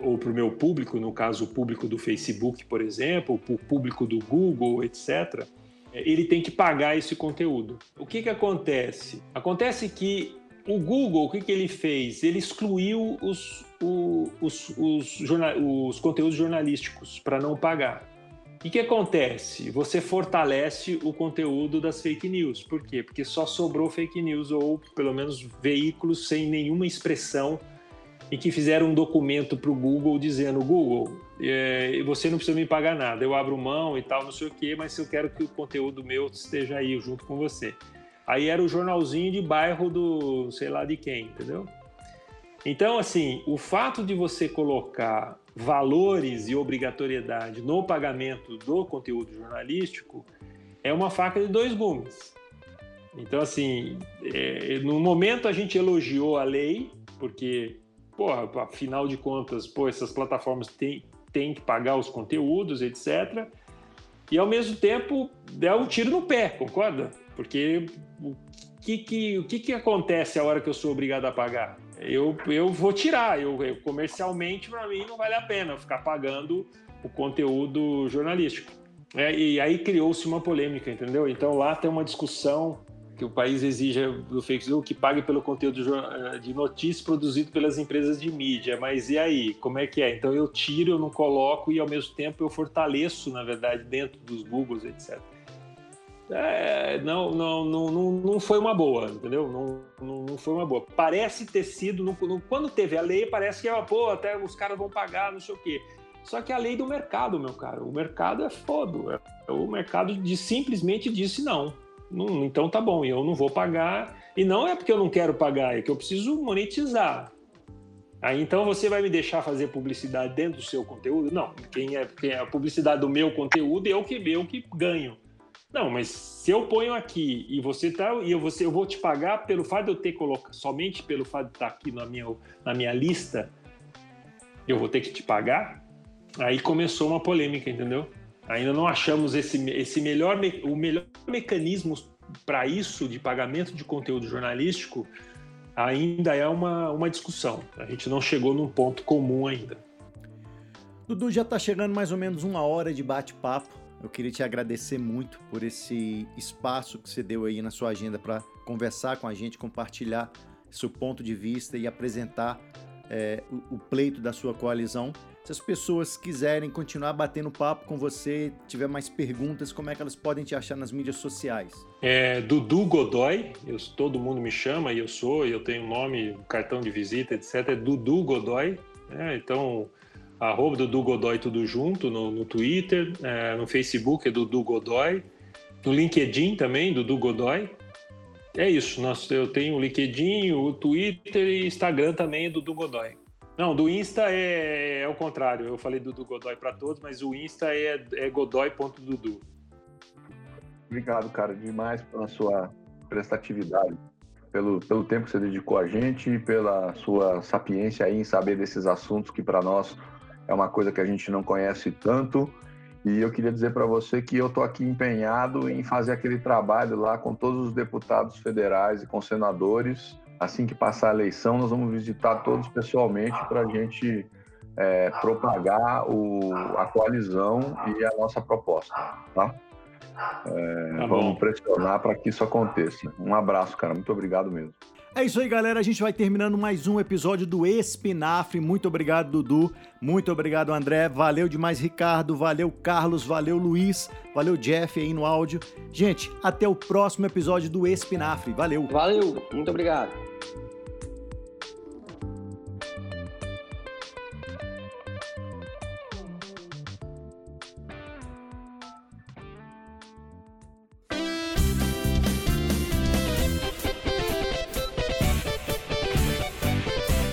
ou para o meu público, no caso o público do Facebook, por exemplo, o público do Google, etc., ele tem que pagar esse conteúdo. O que, que acontece? Acontece que o Google, o que, que ele fez? Ele excluiu os, os, os, os, os conteúdos jornalísticos para não pagar. E o que acontece? Você fortalece o conteúdo das fake news. Por quê? Porque só sobrou fake news, ou pelo menos veículos sem nenhuma expressão e que fizeram um documento para o Google dizendo: Google, é, você não precisa me pagar nada, eu abro mão e tal, não sei o quê, mas eu quero que o conteúdo meu esteja aí junto com você. Aí era o jornalzinho de bairro do sei lá de quem, entendeu? Então, assim, o fato de você colocar valores e obrigatoriedade no pagamento do conteúdo jornalístico é uma faca de dois gumes. Então, assim, é, no momento a gente elogiou a lei, porque, porra, afinal de contas, pô, essas plataformas têm, têm que pagar os conteúdos, etc. E, ao mesmo tempo, é um tiro no pé, concorda? Porque o que, que, o que, que acontece a hora que eu sou obrigado a pagar? Eu, eu vou tirar. Eu, eu comercialmente, para mim, não vale a pena ficar pagando o conteúdo jornalístico. É, e aí criou-se uma polêmica, entendeu? Então lá tem uma discussão que o país exige do Facebook que pague pelo conteúdo eh, de notícias produzido pelas empresas de mídia. Mas e aí? Como é que é? Então eu tiro, eu não coloco e ao mesmo tempo eu fortaleço, na verdade, dentro dos Googles, etc. é, não, não, não, não, foi uma boa, entendeu? Não, não, não foi uma boa. Parece ter sido, no, no, quando teve a lei, parece que, ah, pô, até os caras vão pagar, não sei o quê. Só que a lei do mercado, meu caro, o mercado é foda. É, o mercado de, simplesmente disse não. não. Então tá bom, eu não vou pagar. E não é porque eu não quero pagar, é que eu preciso monetizar. Aí então você vai me deixar fazer publicidade dentro do seu conteúdo? Não, quem é, quem é a publicidade do meu conteúdo é o que eu que ganho. Não, mas se eu ponho aqui e você tá e eu, você, eu vou te pagar pelo fato de eu ter colocado somente pelo fato de estar tá aqui na minha, na minha lista, eu vou ter que te pagar? Aí começou uma polêmica, entendeu? Ainda não achamos esse, esse melhor o melhor mecanismo para isso de pagamento de conteúdo jornalístico ainda é uma, uma discussão. A gente não chegou num ponto comum ainda. Dudu, já está chegando mais ou menos uma hora de bate-papo. Eu queria te agradecer muito por esse espaço que você deu aí na sua agenda para conversar com a gente, compartilhar seu ponto de vista e apresentar é, o, o pleito da sua coalizão. Se as pessoas quiserem continuar batendo papo com você, tiver mais perguntas, como é que elas podem te achar nas mídias sociais? É Dudu Godoy, eu, todo mundo me chama e eu sou, eu tenho nome, cartão de visita, etc. É Dudu Godoy. Né? Então, arroba Dudu Godoy tudo junto no, no Twitter, é, no Facebook é Dudu Godoy, no LinkedIn também, Dudu Godoy. É isso, nós, eu tenho o LinkedIn, o Twitter e Instagram também, Dudu Godoy. Não, do Insta é, é o contrário. Eu falei do Godoy para todos, mas o Insta é, é godoy.dudu. Obrigado, cara, demais pela sua prestatividade, pelo, pelo tempo que você dedicou a gente, pela sua sapiência em saber desses assuntos que para nós é uma coisa que a gente não conhece tanto. E eu queria dizer para você que eu estou aqui empenhado em fazer aquele trabalho lá com todos os deputados federais e com senadores assim que passar a eleição, nós vamos visitar todos pessoalmente para a gente é, propagar o, a coalizão e a nossa proposta, tá? É, tá vamos pressionar para que isso aconteça. Um abraço, cara. Muito obrigado mesmo. É isso aí, galera. A gente vai terminando mais um episódio do Espinafre. Muito obrigado, Dudu. Muito obrigado, André. Valeu demais, Ricardo. Valeu, Carlos. Valeu, Luiz. Valeu, Jeff aí no áudio. Gente, até o próximo episódio do Espinafre. Valeu. Valeu. Muito obrigado.